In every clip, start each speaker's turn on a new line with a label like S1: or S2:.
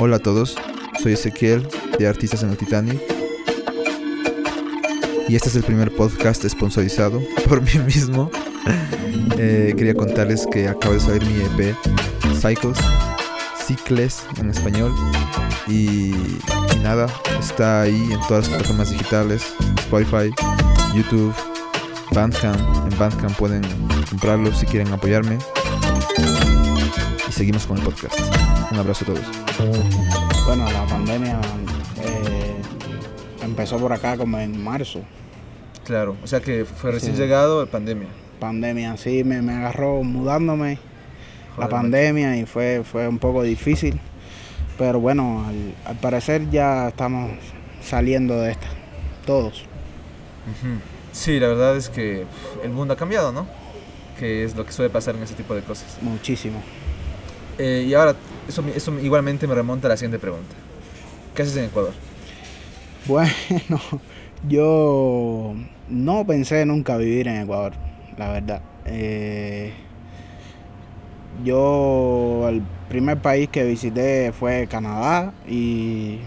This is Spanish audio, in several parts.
S1: Hola a todos, soy Ezequiel de Artistas en el Titanic y este es el primer podcast sponsorizado por mí mismo. Eh, quería contarles que acabo de salir mi EP Cycles, Cicles en español y, y nada, está ahí en todas las plataformas digitales, Spotify, YouTube, Bandcamp. En Bandcamp pueden comprarlo si quieren apoyarme. Y seguimos con el podcast. Un abrazo a todos.
S2: Bueno, la pandemia eh, empezó por acá como en marzo.
S1: Claro, o sea que fue recién
S2: Sí.
S1: llegado la pandemia.
S2: Pandemia, sí, me, me agarró mudándome la pandemia y fue, fue un poco difícil. Pero bueno, al, al parecer ya estamos saliendo de esta, todos.
S1: Sí, la verdad es que el mundo ha cambiado, ¿no? Que es lo que suele pasar en ese tipo de cosas.
S2: Muchísimo.
S1: Eh, y ahora, eso, eso igualmente me remonta a la siguiente pregunta. ¿Qué haces en Ecuador?
S2: Bueno, yo no pensé nunca vivir en Ecuador, la verdad. Eh, yo el primer país que visité fue Canadá y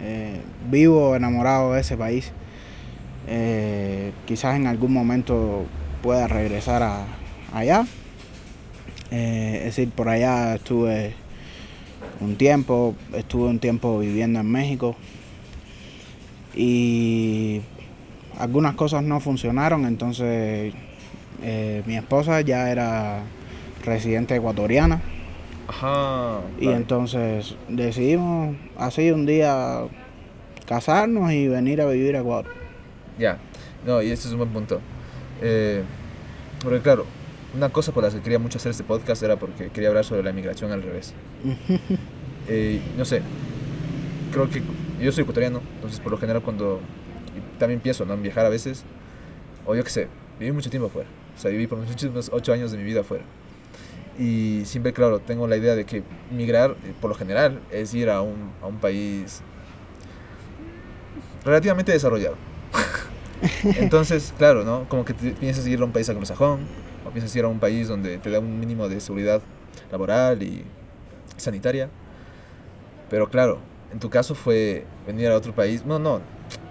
S2: eh, vivo enamorado de ese país. Eh, quizás en algún momento pueda regresar a, allá. Es decir, por allá estuve un tiempo, estuve un tiempo viviendo en México y algunas cosas no funcionaron, entonces eh, mi esposa ya era residente ecuatoriana
S1: Ajá.
S2: y entonces decidimos así un día casarnos y venir a vivir a Ecuador.
S1: Ya, no, y este es un buen punto. Eh, porque claro, una cosa por la que quería mucho hacer este podcast era porque quería hablar sobre la inmigración al revés. Eh, no sé, creo que yo soy ecuatoriano, entonces por lo general cuando también pienso ¿no? en viajar a veces, o yo qué sé, viví mucho tiempo afuera, o sea, viví por últimos ocho años de mi vida afuera. Y siempre, claro, tengo la idea de que migrar, eh, por lo general, es ir a un, a un país relativamente desarrollado. Entonces, claro, ¿no? Como que piensas ir a un país anglosajón, o piensas ir a un país donde te da un mínimo de seguridad laboral y sanitaria. Pero claro, en tu caso fue venir a otro país. No, no,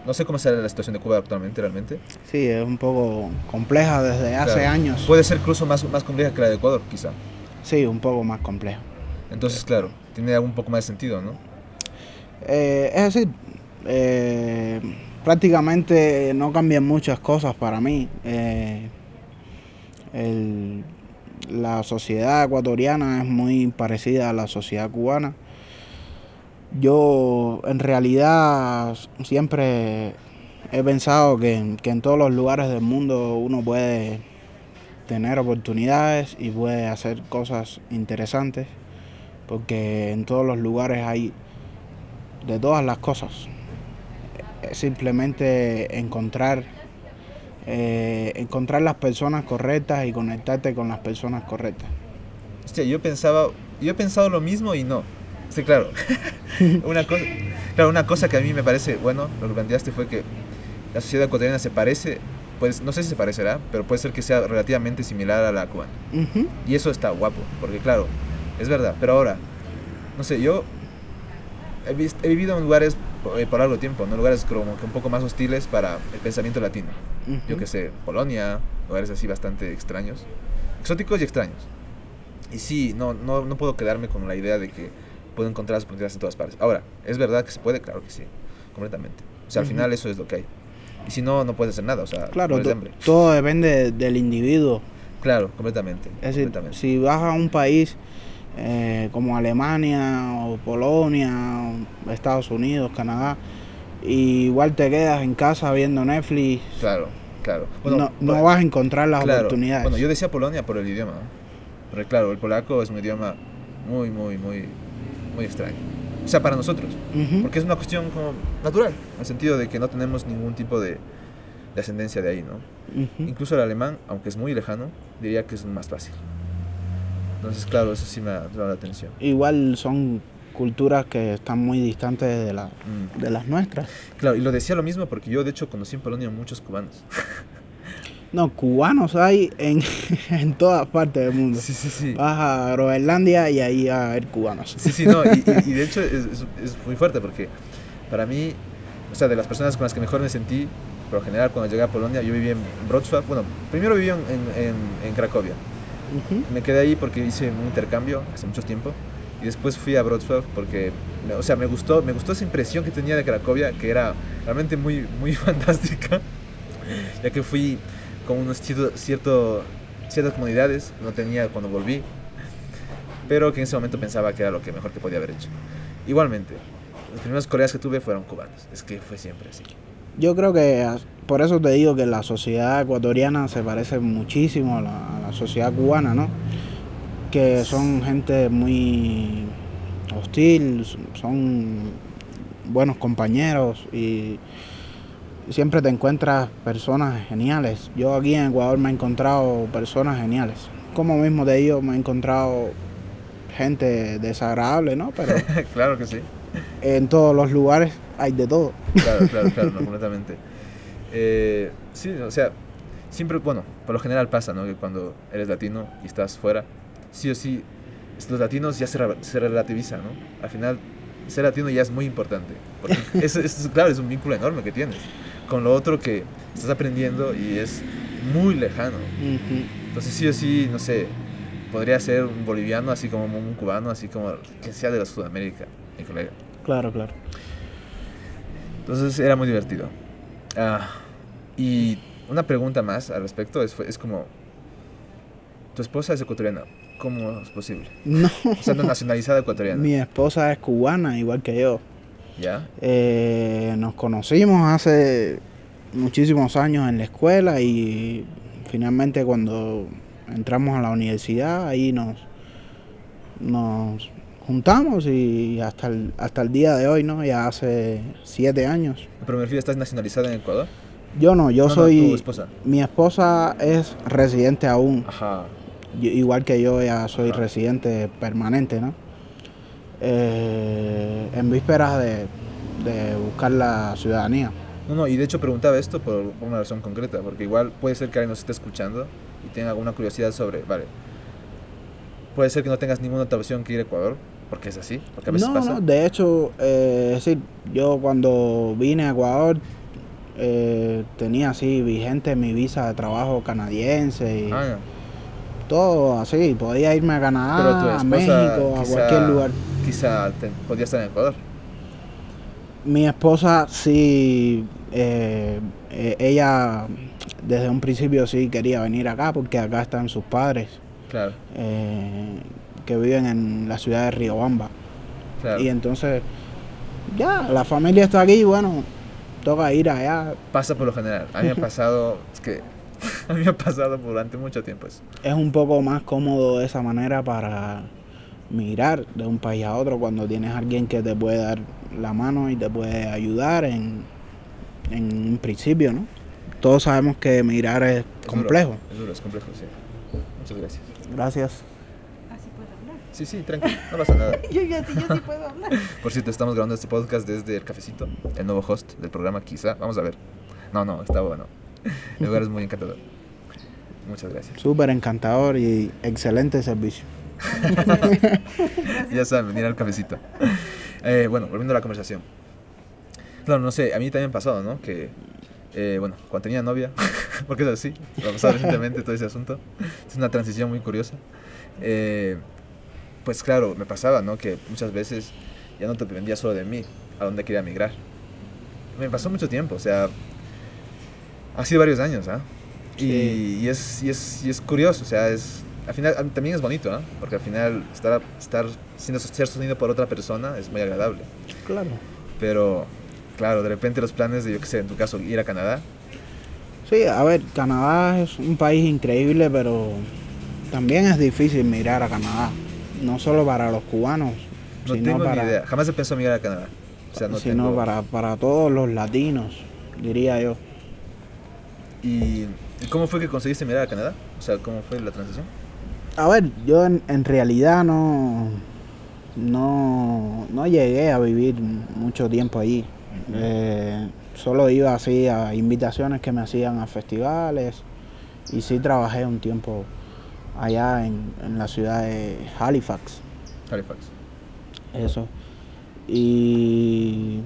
S1: no sé cómo será la situación de Cuba actualmente realmente.
S2: Sí, es un poco compleja desde hace
S1: Claro.
S2: años.
S1: Puede ser incluso más, más compleja que la de Ecuador, quizá.
S2: Sí, un poco más compleja.
S1: Entonces, claro, tiene un poco más de sentido, ¿no?
S2: Eh, es decir, eh, prácticamente no cambian muchas cosas para mí. Eh, el- la sociedad ecuatoriana es muy parecida a la sociedad cubana. Yo en realidad siempre he pensado que, que en todos los lugares del mundo uno puede tener oportunidades y puede hacer cosas interesantes porque en todos los lugares hay de todas las cosas. Es simplemente encontrar, eh, encontrar las personas correctas y conectarte con las personas correctas.
S1: Hostia, yo pensaba, yo he pensado lo mismo y no. Sí, claro. una cosa, claro, una cosa que a mí me parece, bueno, lo que planteaste fue que la sociedad ecuatoriana se parece, pues no sé si se parecerá, pero puede ser que sea relativamente similar a la cubana. Y eso está guapo, porque claro, es verdad. Pero ahora, no sé, yo he, vivido en lugares eh, por largo tiempo, ¿no? Lugares como que un poco más hostiles para el pensamiento latino. Yo que sé, Polonia, lugares así bastante extraños, exóticos y extraños. Y sí, no, no, no puedo quedarme con la idea de que puedo encontrar las oportunidades en todas partes. Ahora, ¿es verdad que se puede? Claro que sí, completamente. O sea, al final eso es lo que hay. Y si no, no puedes hacer nada, o sea,
S2: Claro, todo depende del individuo.
S1: Claro, completamente.
S2: Es decir, si vas a un país eh, como Alemania o Polonia, o Estados Unidos, Canadá, y igual te quedas en casa viendo Netflix,
S1: Claro, claro.
S2: no, no
S1: bueno,
S2: vas a encontrar las
S1: claro.
S2: oportunidades.
S1: Bueno, yo decía Polonia por el idioma. Porque claro, el polaco es un idioma muy, muy, muy, muy extraño. O sea, para nosotros.
S2: Ujú.
S1: Porque es una cuestión como natural, en el sentido de que no tenemos ningún tipo de, de ascendencia de ahí, ¿no?
S2: Ujú.
S1: Incluso el alemán, aunque es muy lejano, diría que es más fácil. Entonces, claro, eso sí me ha llamado la atención.
S2: Igual son culturas que están muy distantes de, la,
S1: Mm.
S2: de las nuestras.
S1: Claro, y lo decía lo mismo porque yo, de hecho, conocí en Polonia muchos cubanos.
S2: No, cubanos hay en, en todas partes del mundo.
S1: Sí, sí, sí.
S2: Vas a Groenlandia y ahí va a haber cubanos.
S1: Sí, sí, no, y, y- y de hecho es, es- es muy fuerte porque para mí, o sea, de las personas con las que mejor me sentí, por lo general cuando llegué a Polonia, yo vivía en Wrocław, bueno, primero viví en, en, en Cracovia, me quedé ahí porque hice un intercambio hace mucho tiempo y después fui a Wrocław porque, o sea, me gustó, me gustó esa impresión que tenía de Cracovia, que era realmente muy, muy fantástica, ya que fui con unos cierto, cierto, ciertas comunidades que no tenía cuando volví, pero que en ese momento pensaba que era lo que mejor que podía haber hecho. Igualmente, los primeros colegas que tuve fueron cubanos, es que fue siempre así.
S2: Yo creo que as- por eso te digo que la sociedad ecuatoriana se parece muchísimo a la, a la sociedad cubana, ¿no? Que son gente muy hostil, son buenos compañeros y siempre te encuentras personas geniales. Yo aquí en Ecuador me he encontrado personas geniales. Como mismo te digo, me he encontrado gente desagradable, ¿no? Pero
S1: claro que sí.
S2: en todos los lugares hay de todo.
S1: Claro, claro, claro, no, completamente. Eh, sí, o sea, siempre, bueno, por lo general pasa, ¿no? Que cuando eres latino y estás fuera, sí o sí, los latinos ya se, se relativiza, ¿no? Al final, ser latino ya es muy importante. Porque es, claro, es un vínculo enorme que tienes con lo otro que estás aprendiendo y es muy lejano.
S2: Ujú.
S1: Entonces, sí o sí, no sé, podría ser un boliviano, así como un cubano, así como quien sea de la Sudamérica, mi colega.
S2: Claro, claro.
S1: Entonces era muy divertido. Ah, y una pregunta más al respecto es, es como, tu esposa es ecuatoriana, ¿cómo es posible?
S2: No,
S1: O sea, nacionalizada ecuatoriana,
S2: mi esposa es cubana, igual que yo. Eh, nos conocimos hace muchísimos años en la escuela y finalmente cuando entramos a la universidad ahí nos, nos juntamos y hasta el, hasta el día de hoy, ¿no? Ya hace siete años.
S1: Pero me refiero, ¿estás nacionalizada en Ecuador?
S2: Yo no, yo
S1: No, no,
S2: soy...
S1: tu esposa.
S2: Mi esposa es residente aún.
S1: Ajá.
S2: Yo- igual que yo ya soy
S1: Ajá.
S2: residente permanente, ¿no? Eh, en vísperas de, de buscar la ciudadanía.
S1: No, no, y de hecho preguntaba esto por por una razón concreta, porque igual puede ser que alguien nos esté escuchando y tenga alguna curiosidad sobre, vale, puede ser que no tengas ninguna otra opción que ir a Ecuador, porque es así, porque a veces
S2: No,
S1: pasa.
S2: no, de hecho, eh, es decir, yo cuando vine a Ecuador eh, tenía así vigente mi visa de trabajo canadiense y
S1: Ah,
S2: todo así, podía irme a Canadá, a México, a cualquier lugar.
S1: Quizá te- podía estar en Ecuador.
S2: Mi esposa sí, eh, eh, ella desde un principio sí quería venir acá porque acá están sus padres
S1: Claro,
S2: eh, que viven en la ciudad de Riobamba.
S1: claro.
S2: Y entonces, ya, la familia está aquí, bueno, toca ir allá.
S1: Pasa por lo general. A mí me ha pasado, es que a mí me ha pasado durante mucho tiempo eso.
S2: Es un poco más cómodo de esa manera para migrar de un país a otro cuando tienes alguien que te puede dar la mano y te puede ayudar en, en un principio, ¿no? Todos sabemos que emigrar es
S1: Es duro,
S2: complejo.
S1: es duro, es complejo, sí. Muchas gracias.
S2: Gracias.
S3: Así puedo hablar.
S1: Sí, sí, tranquilo, no pasa nada.
S3: Yo, yo, sí, yo sí puedo hablar.
S1: Por cierto, estamos grabando este podcast desde el cafecito, el nuevo host del programa, quizá. Vamos a ver. No, no, está bueno. El lugar es muy encantador. Muchas gracias.
S2: Súper encantador y excelente servicio.
S1: ya saben, venir al cafecito. Eh, bueno, volviendo a la conversación. Claro, no sé, a mí también ha pasado, ¿no? Que, eh, bueno, cuando tenía novia, porque es así, lo ha pasado recientemente todo ese asunto, es una transición muy curiosa. Eh, pues claro, me pasaba, ¿no? Que muchas veces ya no te dependía solo de mí, a dónde quería migrar. Me pasó mucho tiempo, o sea, ha sido varios años, ¿ah? Y,
S2: Sí.
S1: y es, y, es, y es curioso, o sea, es, al final también es bonito. Porque al final estar, estar siendo ser sostenido por otra persona es muy agradable.
S2: Claro.
S1: Pero, claro, de repente los planes de, yo qué sé, en tu caso, ir a Canadá,
S2: Sí, a ver, Canadá es un país increíble, pero también es difícil mirar a Canadá. No solo para los cubanos,
S1: no
S2: sino,
S1: tengo
S2: para,
S1: ni idea. Jamás he pensado en ir a Canadá. O sea, no
S2: sino
S1: tengo...
S2: para, para todos los latinos, diría yo.
S1: ¿Y y cómo fue que conseguiste mirar a Canadá? O sea, ¿cómo fue la transición?
S2: A ver, yo en, en realidad no, no, no llegué a vivir mucho tiempo allí. Eh, solo iba así a invitaciones que me hacían a festivales Y sí trabajé un tiempo allá en, en la ciudad de Halifax.
S1: Halifax.
S2: Eso. Y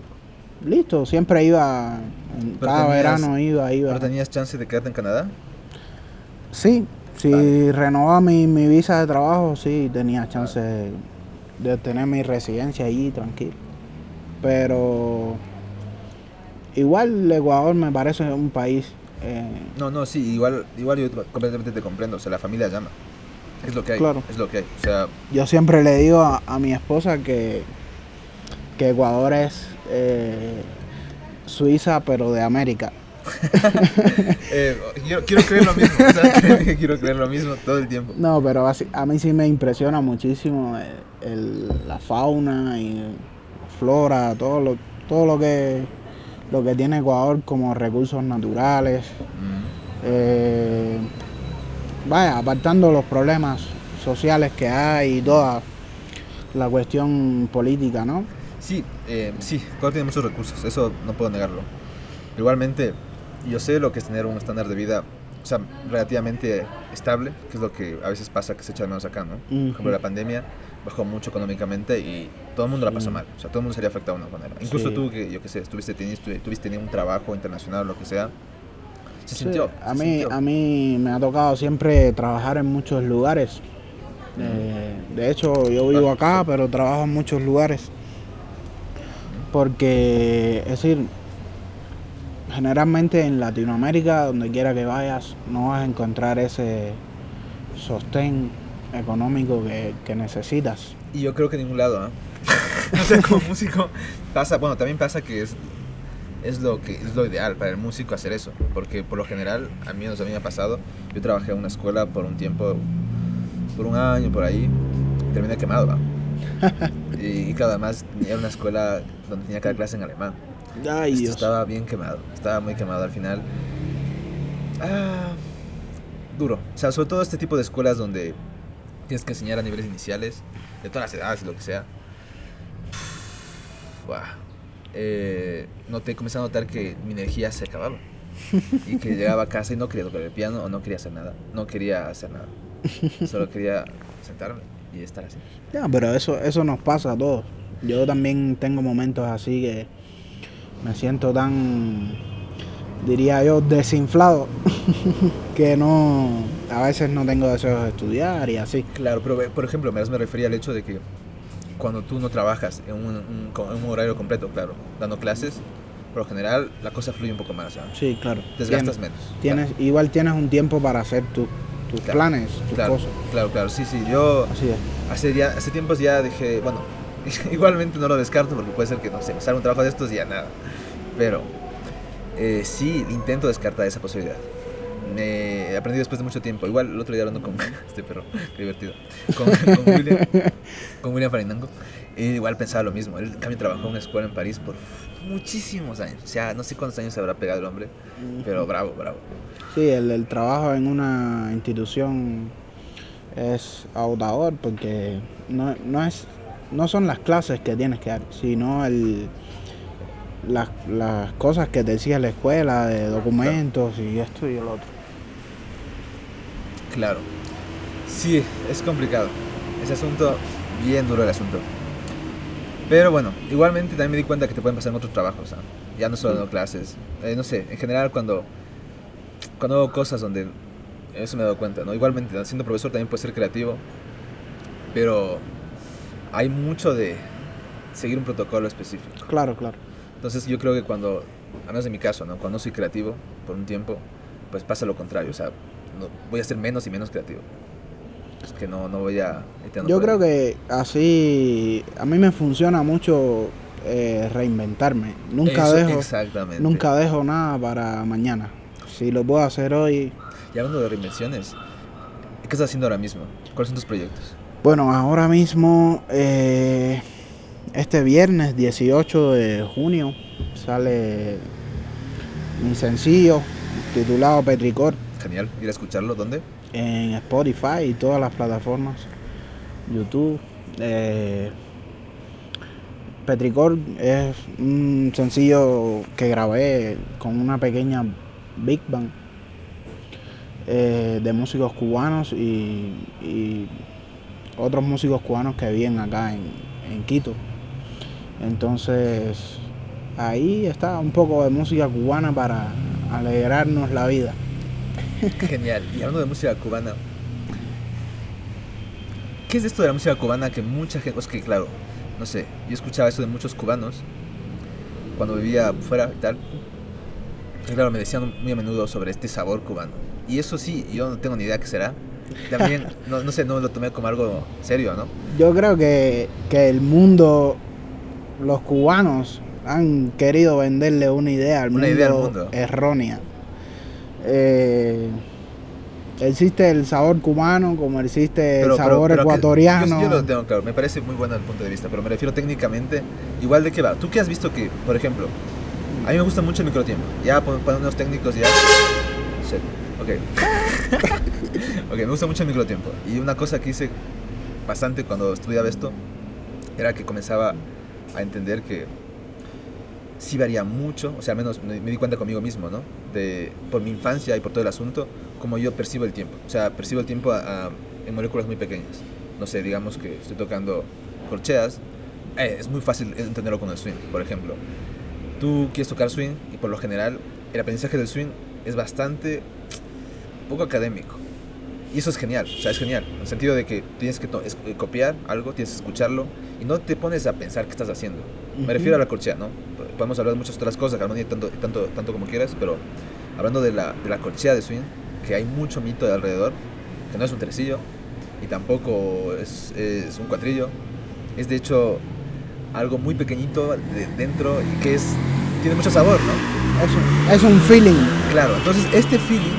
S2: listo, siempre iba, cada
S1: tenías-
S2: verano iba, iba.
S1: ¿Pero tenías chance de quedarte en Canadá?
S2: Sí, si renovaba mi, mi visa de trabajo, sí, tenía chance de, de tener mi residencia allí tranquilo. Pero igual Ecuador me parece un país. eh,
S1: No, no, sí, igual, igual yo completamente te comprendo. O sea, la familia llama. Es lo que hay.
S2: Claro.
S1: Es lo que hay. O sea,
S2: yo siempre le digo a, a mi esposa que, que Ecuador es eh, Suiza, pero de América.
S1: eh, quiero, quiero creer lo mismo. o sea, créeme que quiero creer lo mismo todo el tiempo.
S2: No, pero así- a mí sí me impresiona muchísimo el- la fauna y la flora, todo lo, todo lo que lo que tiene Ecuador como recursos naturales.
S1: Mm.
S2: eh, vaya, apartando los problemas sociales que hay y toda la cuestión política, ¿no?
S1: Sí, eh, sí, Ecuador tiene muchos recursos, eso no puedo negarlo. Igualmente, yo sé lo que es tener un estándar de vida, o sea, relativamente estable, que es lo que a veces pasa que se echa de menos acá, ¿no? Por ejemplo, la pandemia bajó mucho económicamente y todo el mundo la pasó mal, o sea, todo el mundo sería afectado de una manera. Incluso
S2: Sí.
S1: tú, que yo qué sé, estuviste teniendo, tuviste teniendo un trabajo internacional o lo que sea, se
S2: Sí,
S1: sintió.
S2: a,
S1: se
S2: mí,
S1: sintió.
S2: a mí me ha tocado siempre trabajar en muchos lugares. Eh, de hecho, yo vivo acá, pero trabajo en muchos lugares. Porque, es decir, generalmente en Latinoamérica, donde quiera que vayas, no vas a encontrar ese sostén económico que, que necesitas.
S1: Y yo creo que en ningún lado, ¿eh? o sea, como músico pasa, bueno, también pasa que es, es, lo que, es lo ideal para el músico hacer eso, porque por lo general, a mí, no sé, a mí me ha pasado, yo trabajé en una escuela por un tiempo, por un año, por ahí, terminé quemado, y, y claro, además era una escuela donde tenía dar clase en alemán.
S2: Ay,
S1: Esto
S2: Dios.
S1: estaba bien quemado, estaba muy quemado al final. Ah, duro. O sea, sobre todo este tipo de escuelas donde tienes que enseñar a niveles iniciales, de todas las edades, lo que sea. Buah. Eh, noté, comencé a notar que mi energía se acababa. Y que llegaba a casa y no quería tocar el piano o no quería hacer nada. No quería hacer nada. Solo quería sentarme y estar así.
S2: Ya, pero eso, eso nos pasa a todos. Yo también tengo momentos así que me siento tan, diría yo, desinflado, que no, a veces no tengo deseos de estudiar y así.
S1: Claro, pero por ejemplo, me refería al hecho de que cuando tú no trabajas en un, horario completo, claro, dando clases, por lo general la cosa fluye un poco más, ¿sabes?
S2: Sí, claro.
S1: Desgastas
S2: Tienes,
S1: menos.
S2: tienes, igual tienes un tiempo para hacer tu- tus
S1: Claro,
S2: planes, tus
S1: claro,
S2: cosas.
S1: claro, claro, sí, sí, yo
S2: Así es.
S1: hace, ya, hace tiempos ya dejé, bueno, igualmente no lo descarto porque puede ser que, no sé, me salga un trabajo de estos y ya nada, pero eh, sí intento descartar esa posibilidad. Me aprendí después de mucho tiempo, igual el otro día hablando con este perro, qué divertido, con, con William, con William Farinango, él igual pensaba lo mismo, él en cambio trabajó en una escuela en París por muchísimos años, o sea, no sé cuántos años se habrá pegado el hombre, pero bravo, bravo.
S2: Sí, el, el trabajo en una institución es agotador porque no, no es no son las clases que tienes que dar, sino el las, las cosas que te decía la escuela de documentos y esto y el otro.
S1: Claro. Sí, es complicado. Ese asunto, bien duro el asunto. Pero bueno, igualmente también me di cuenta que te pueden pasar en otros trabajos. ¿ah? Ya no solo dando clases. Eh, no sé, en general cuando, cuando hago cosas donde... Eso me he dado cuenta, ¿no? Igualmente, siendo profesor también puede ser creativo. Pero hay mucho de seguir un protocolo específico.
S2: Claro, claro.
S1: Entonces yo creo que cuando, a menos en mi caso, ¿no? cuando no soy creativo por un tiempo, pues pasa lo contrario, o sea, no- voy a ser menos y menos creativo. Es que no, no voy a...
S2: Yo creo que así a mí me funciona mucho eh, reinventarme. Nunca
S1: Eso,
S2: dejo
S1: Exactamente.
S2: nunca dejo nada para mañana. Si lo puedo hacer hoy,
S1: Y hablando de reinvenciones, ¿qué estás haciendo ahora mismo? ¿Cuáles son tus proyectos?
S2: Bueno, ahora mismo, eh, este viernes 18 de junio, sale mi sencillo titulado Petricor
S1: Genial, ir a escucharlo, ¿dónde?
S2: en Spotify y todas las plataformas, YouTube. Eh, Petricor es un sencillo que grabé con una pequeña Big Bang. eh, de músicos cubanos y, y otros músicos cubanos que viven acá en, en Quito. Entonces, ahí está un poco de música cubana para alegrarnos la vida.
S1: Genial. Y hablando de música cubana, ¿qué es esto de la música cubana que mucha gente, es que claro, no sé, yo escuchaba eso de muchos cubanos cuando vivía fuera y tal. Y claro, me decían muy a menudo sobre este sabor cubano. Y eso sí, yo no tengo ni idea qué será. También, no, no sé, no lo tomé como algo serio, ¿no?
S2: Yo creo que, que el mundo, los cubanos han querido venderle una idea al,
S1: Una
S2: mundo,
S1: idea al mundo.
S2: errónea. Eh, existe el sabor cubano como existe el sabor ecuatoriano.
S1: yo, yo lo tengo claro, me parece muy bueno el punto de vista, pero me refiero técnicamente, igual de qué va. ¿Tú qué has visto que, por ejemplo, a mí me gusta mucho el microtiempo? Ya ponen unos técnicos ya. Shit. Ok. ok, me gusta mucho el microtiempo. Y una cosa que hice bastante cuando estudiaba esto era que comenzaba a entender que sí varía mucho, o sea, al menos me, di cuenta conmigo mismo, ¿no? De, por mi infancia y por todo el asunto, como yo percibo el tiempo. O sea, percibo el tiempo en moléculas muy pequeñas. No sé, digamos que estoy tocando corcheas, eh, es muy fácil entenderlo con el swing, por ejemplo. Tú quieres tocar swing y por lo general el aprendizaje del swing es bastante poco académico. Y eso es genial, o sea, es genial. En el sentido de que tienes que eh, copiar algo, tienes que escucharlo y no te pones a pensar qué estás haciendo. Me
S2: Ujú.
S1: refiero a la corchea, ¿no? Podemos hablar de muchas otras cosas, armonía tanto, tanto, tanto como quieras, pero hablando de la, de la corchea de swing, que hay mucho mito de alrededor, que no es un tresillo y tampoco es, es un cuatrillo, es de hecho algo muy pequeñito de dentro y que es tiene mucho sabor, ¿no?
S2: Es, un- es un feeling.
S1: Claro, entonces este feeling,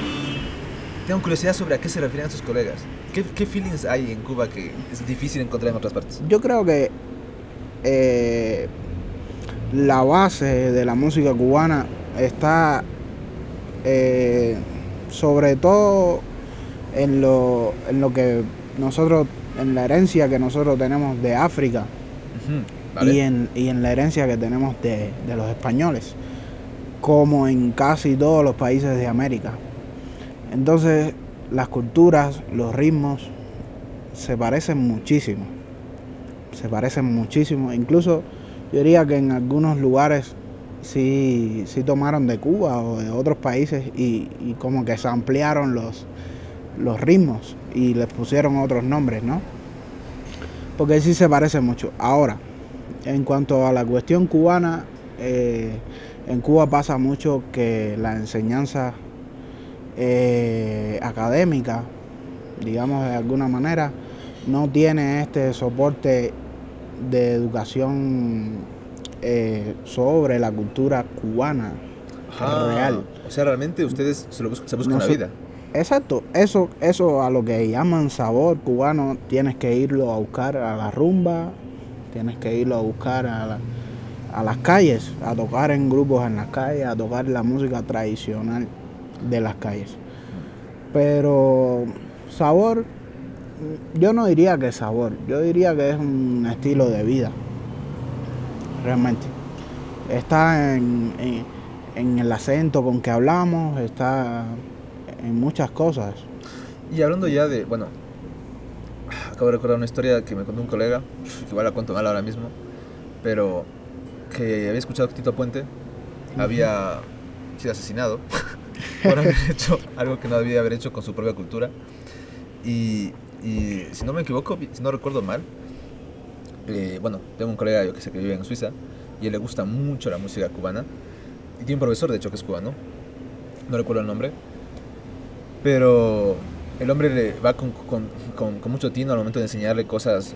S1: tengo curiosidad sobre a qué se refieren sus colegas. ¿Qué, qué feelings hay en Cuba que es difícil encontrar en otras partes?
S2: Yo creo que eh, la base de la música cubana está eh, sobre todo en lo, en lo que nosotros, en la herencia que nosotros tenemos de África y, en, y en la herencia que tenemos de, de los españoles, como en casi todos los países de América. Entonces, las culturas, los ritmos, se parecen muchísimo. Se parecen muchísimo. Incluso yo diría que en algunos lugares sí, sí tomaron de Cuba o de otros países y, como que se ampliaron los, los ritmos y les pusieron otros nombres, ¿no? Porque sí se parece mucho. Ahora, en cuanto a la cuestión cubana, eh, en Cuba pasa mucho que la enseñanza eh, académica, digamos de alguna manera, no tiene este soporte de educación eh, sobre la cultura cubana
S1: Ah,
S2: real.
S1: O sea, realmente ustedes se, lo bus- se buscan la vida.
S2: Exacto, eso, eso a lo que llaman sabor cubano, tienes que irlo a buscar a la rumba, tienes que irlo a buscar a, la- a las calles, a tocar en grupos en las calles, a tocar la música tradicional de las calles. Pero sabor, yo no diría que es sabor, yo diría que es un estilo de vida, realmente. Está en, en- en el acento con que hablamos, está en muchas cosas.
S1: Y hablando ya de, bueno, acabo de recordar una historia que me contó un colega, que igual la cuento mal ahora mismo, pero que había escuchado que Tito Puente había sido asesinado por haber hecho algo que no debía haber hecho con su propia cultura. Y, y si no me equivoco, si no recuerdo mal, eh, bueno, tengo un colega yo que sé que vive en Suiza y a él le gusta mucho la música cubana. Y tiene un profesor, de hecho, que es cubano. No recuerdo el nombre. Pero el hombre le va con, con, con, con mucho tino al momento de enseñarle cosas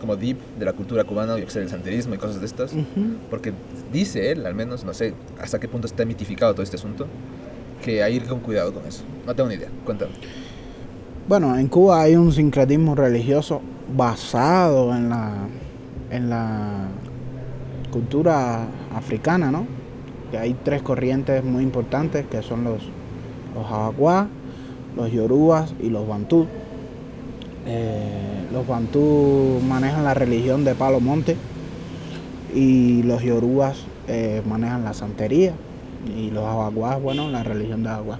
S1: como deep de la cultura cubana, yo que sé, el santerismo y cosas de estas. Porque dice él, al menos, no sé hasta qué punto está mitificado todo este asunto, que hay que ir con cuidado con eso. No tengo ni idea. Cuéntame.
S2: Bueno, en Cuba hay un sincretismo religioso basado en la, en la cultura africana, ¿no? Que hay tres corrientes muy importantes que son los, los los yorubas y los bantú. Eh, los bantú manejan la religión de Palo Monte y los yorubas eh, manejan la santería y los abacuás, bueno, la religión de agua.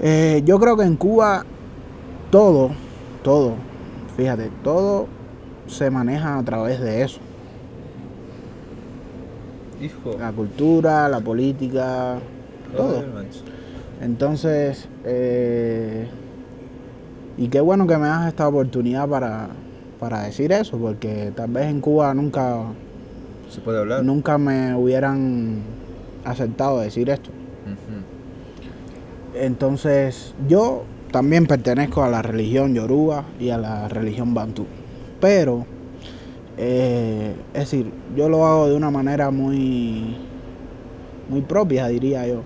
S2: Eh, yo creo que en Cuba todo, todo, fíjate, todo se maneja a través de eso.
S1: Hijo.
S2: La cultura, la política, todo. Entonces, eh, y qué bueno que me das esta oportunidad para, para decir eso, porque tal vez en Cuba nunca,
S1: ¿Se puede hablar?
S2: nunca me hubieran aceptado decir esto. Entonces, yo también pertenezco a la religión yoruba y a la religión bantú. Pero, eh, es decir, yo lo hago de una manera muy, muy propia, diría yo.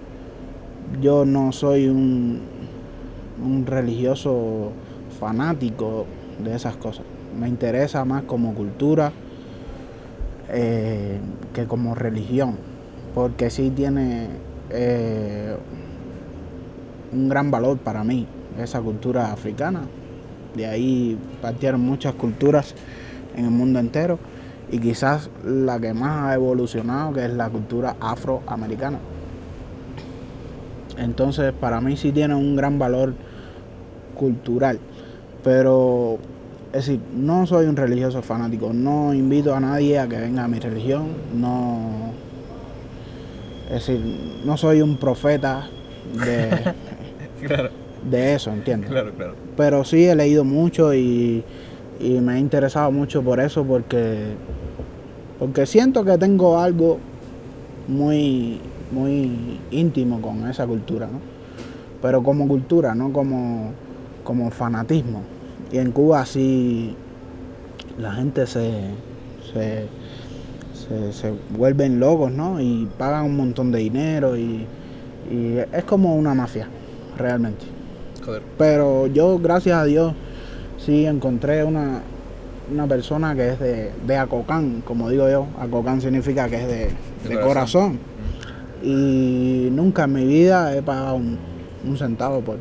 S2: Yo no soy un, un religioso fanático de esas cosas. Me interesa más como cultura eh, que como religión. Porque sí tiene eh, un gran valor para mí esa cultura africana. De ahí partieron muchas culturas en el mundo entero y quizás la que más ha evolucionado que es la cultura afroamericana. Entonces para mí sí tiene un gran valor cultural, pero es decir, no soy un religioso fanático, no invito a nadie a que venga a mi religión, no es decir, no soy un profeta de,
S1: Claro,
S2: de eso, ¿entiendes?
S1: claro, claro.
S2: Pero sí he leído mucho y, y me he interesado mucho por eso porque, porque siento que tengo algo muy, muy íntimo con esa cultura, ¿no? Pero como cultura, no como, como fanatismo. Y en Cuba sí la gente se, se, se, se vuelven locos, ¿no? Y pagan un montón de dinero y, y es como una mafia, realmente.
S1: Joder.
S2: Pero yo, gracias a Dios, sí encontré una, una persona que es de, de Acocán, como digo yo. Acocán significa que es de, de
S1: corazón.
S2: corazón. Y nunca en mi vida he pagado un, un centavo por,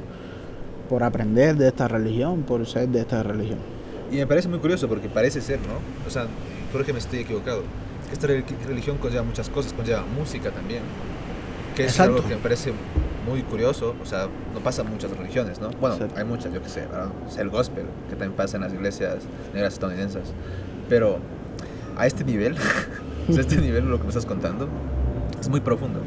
S2: por aprender de esta religión, por ser de esta religión.
S1: Y me parece muy curioso porque parece ser, ¿no? O sea, creo que me estoy equivocado. Que esta rel- religión conlleva muchas cosas, conlleva música también. Que es
S2: Exacto.
S1: algo que me parece muy curioso. O sea, no pasa en muchas religiones, ¿no? Bueno,
S2: Exacto.
S1: hay muchas, yo que sé, ¿verdad? El gospel, que también pasa en las iglesias negras estadounidenses. Pero a este nivel, a este nivel lo que me estás contando es muy profundo.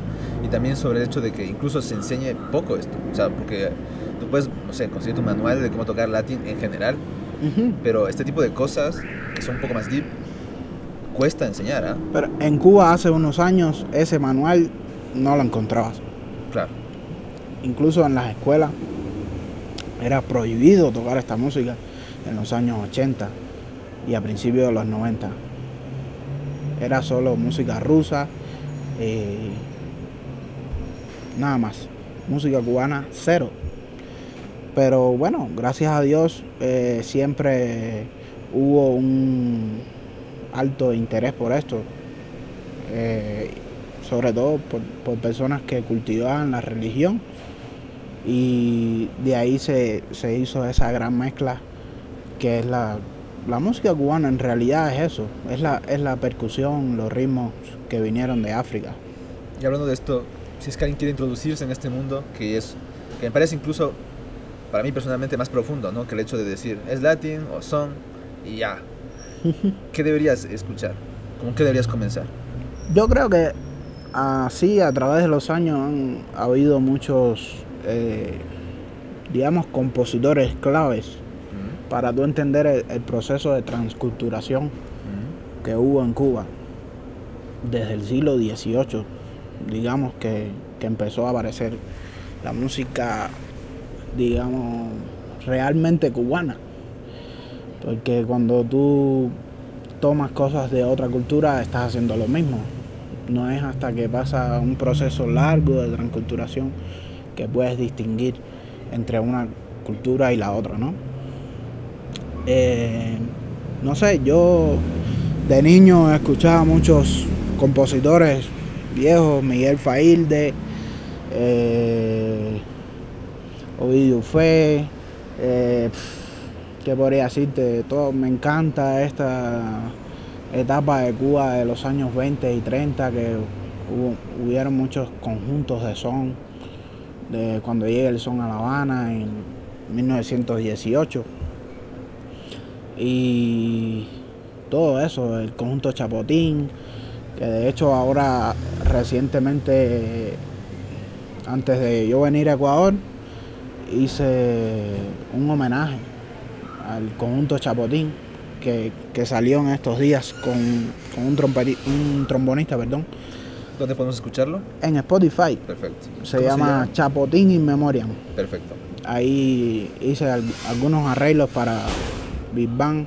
S1: Y también sobre el hecho de que incluso se enseñe poco esto. O sea, porque tú puedes, no sé, conseguir tu manual de cómo tocar latín en general,
S2: Ujú.
S1: pero este tipo de cosas que son un poco más deep cuesta enseñar, ¿ah?
S2: Pero en Cuba hace unos años ese manual no lo encontrabas.
S1: Claro.
S2: Incluso en las escuelas era prohibido tocar esta música en los años 80 y a principios de los 90. Era solo música rusa, eh, nada más. Música cubana, cero. Pero bueno, gracias a Dios eh, siempre hubo un alto interés por esto. Eh, sobre todo por, por personas que cultivaban la religión y de ahí se, se hizo esa gran mezcla que es la, la música cubana en realidad es eso, es la, es la percusión, los ritmos que vinieron de África.
S1: Y hablando de esto, si es que alguien quiere introducirse en este mundo, que es que me parece incluso para mí personalmente más profundo, ¿no? Que el hecho de decir, es latín o son y ya. ¿Qué deberías escuchar? ¿Cómo que deberías comenzar?
S2: Yo creo que así a través de los años han habido muchos, eh, digamos, compositores claves para tú entender el, el proceso de transculturación que hubo en Cuba desde el siglo XVIII, digamos que, que empezó a aparecer la música, digamos, realmente cubana. Porque cuando tú tomas cosas de otra cultura, estás haciendo lo mismo. No es hasta que pasa un proceso largo de transculturación que puedes distinguir entre una cultura y la otra, ¿no? Eh, no sé, yo de niño escuchaba muchos compositores viejos, Miguel Failde, eh, Ovidio Fe, ¿qué podría decirte? Todo, me encanta esta etapa de Cuba de los años 20 y 30 que hubo, hubieron muchos conjuntos de son de cuando llegue el son a La Habana en 1918. Y todo eso, el conjunto Chapotín, que de hecho ahora recientemente, antes de yo venir a Ecuador, hice un homenaje al conjunto Chapotín que, que salió en estos días con, con un, un trombonista, perdón,
S1: ¿Dónde podemos escucharlo?
S2: en Spotify.
S1: Perfecto.
S2: Se
S1: ¿Cómo
S2: llama Chapotín in Memoriam.
S1: Perfecto.
S2: Ahí hice al- algunos arreglos para Big Bang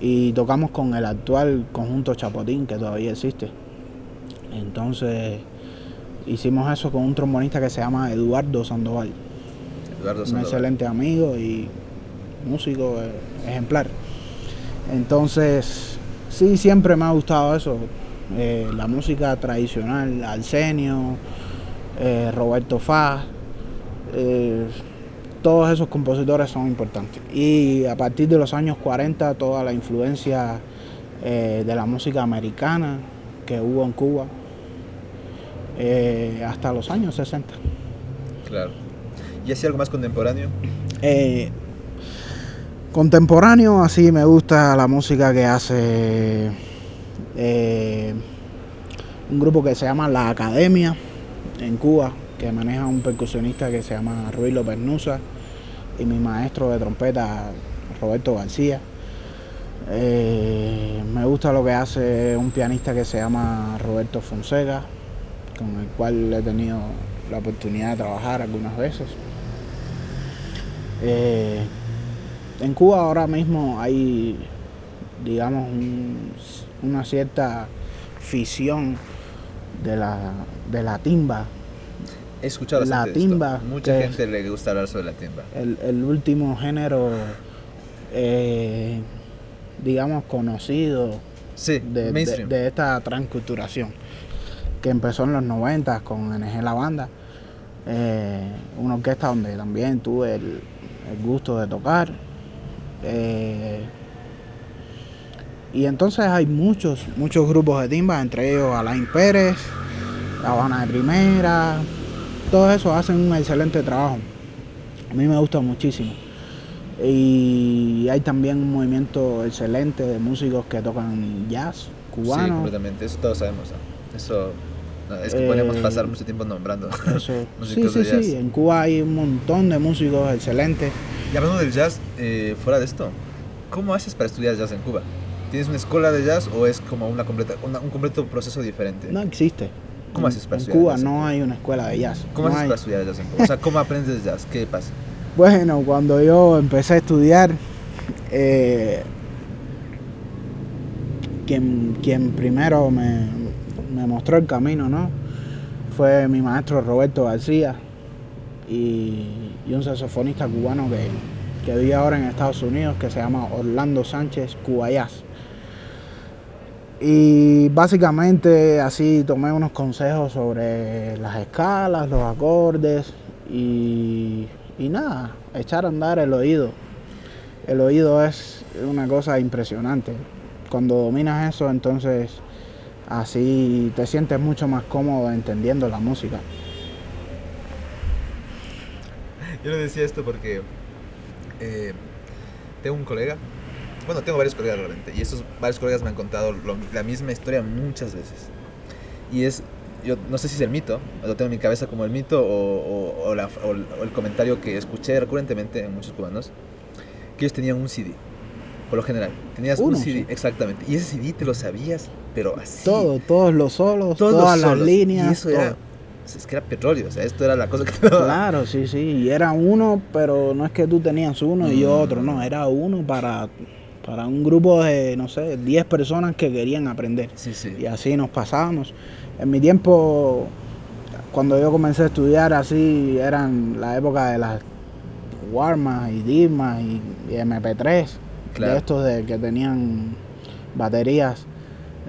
S2: y tocamos con el actual conjunto Chapotín que todavía existe. Entonces hicimos eso con un trombonista que se llama Eduardo Sandoval,
S1: Eduardo
S2: un
S1: Sandoval.
S2: excelente amigo y músico eh, ejemplar. Entonces, sí, siempre me ha gustado eso, eh, la música tradicional, Arsenio, eh, Roberto Faz, eh, todos esos compositores son importantes. Y a partir de los años 40, toda la influencia de la música americana que hubo en Cuba, hasta los años 60.
S1: Claro. ¿Y así algo más contemporáneo?
S2: Contemporáneo, así me gusta la música que hace eh, un grupo que se llama La Academia en Cuba, que maneja un percusionista que se llama Ruilo Pernusa y mi maestro de trompeta Roberto García. Eh, me gusta lo que hace un pianista que se llama Roberto Fonseca, con el cual he tenido la oportunidad de trabajar algunas veces. Eh, en Cuba ahora mismo hay, digamos, un- una cierta fisión de la, de la timba.
S1: He escuchado
S2: La timba,
S1: Mucha gente le gusta hablar sobre la timba.
S2: El, el último género, eh, digamos, conocido
S1: Sí,
S2: de, de esta transculturación que empezó en los 90 con NG La Banda, eh, una orquesta donde también tuve el, el gusto de tocar. Eh, y entonces hay muchos, muchos grupos de timba, entre ellos Alain Pérez, La Habana de Primera, todos esos hacen un excelente trabajo. A mí me gusta muchísimo. Y hay también un movimiento excelente de músicos que tocan jazz
S1: Sí,
S2: cubano.
S1: completamente. Eso todos sabemos. ¿no? Eso no, es que
S2: Eh,
S1: podemos pasar mucho tiempo nombrando.
S2: Eso. sí, sí,
S1: de jazz.
S2: sí. En Cuba hay un montón de músicos excelentes.
S1: Y hablando del jazz, eh, fuera de esto, ¿cómo haces para estudiar jazz en Cuba? ¿Tienes una escuela de jazz o es como una completa, una- un completo proceso diferente?
S2: No existe.
S1: ¿Cómo
S2: En-
S1: haces para
S2: En
S1: estudiar
S2: Cuba
S1: jazz en
S2: no
S1: Cuba?
S2: hay una escuela de jazz.
S1: ¿Cómo
S2: no
S1: haces
S2: hay.
S1: para estudiar jazz en Cuba? O sea, ¿cómo aprendes jazz? ¿Qué pasa?
S2: Bueno, cuando yo empecé a estudiar, eh, quien, quien primero me, me mostró el camino, ¿no? Fue mi maestro Roberto García y, un saxofonista cubano que, que vive ahora en Estados Unidos que se llama Orlando Sánchez Cubayas. Y básicamente así tomé unos consejos sobre las escalas, los acordes y, y nada, echar a andar el oído. El oído es una cosa impresionante. Cuando dominas eso, entonces así te sientes mucho más cómodo entendiendo la música.
S1: Yo le decía esto porque eh, tengo un colega, bueno, tengo varios colegas realmente, y estos varios colegas me han contado lo- la misma historia muchas veces. Y es, yo no sé si es el mito, lo tengo en mi cabeza como el mito, o, o- o la- o el- comentario que escuché recurrentemente en muchos cubanos, que ellos tenían un CD, por lo general. Tenías
S2: Uno,
S1: un CD,
S2: sí.
S1: exactamente, y ese CD te lo sabías, pero así.
S2: Todo, todos los solos,
S1: todos los
S2: todas las
S1: solos,
S2: líneas.
S1: Y eso
S2: todo.
S1: era, es que era petróleo, o sea, esto era la cosa que.
S2: Claro, sí, sí. Y era uno, pero no es que tú tenías uno y yo
S1: Mm.
S2: otro, no, era uno para, para un grupo de, no sé, 10 personas que querían aprender.
S1: Sí, sí.
S2: Y así nos pasábamos. En mi tiempo, cuando yo comencé a estudiar así, eran la época de las Warmas y Dismas y, y MP3,
S1: Claro.
S2: de estos de que tenían baterías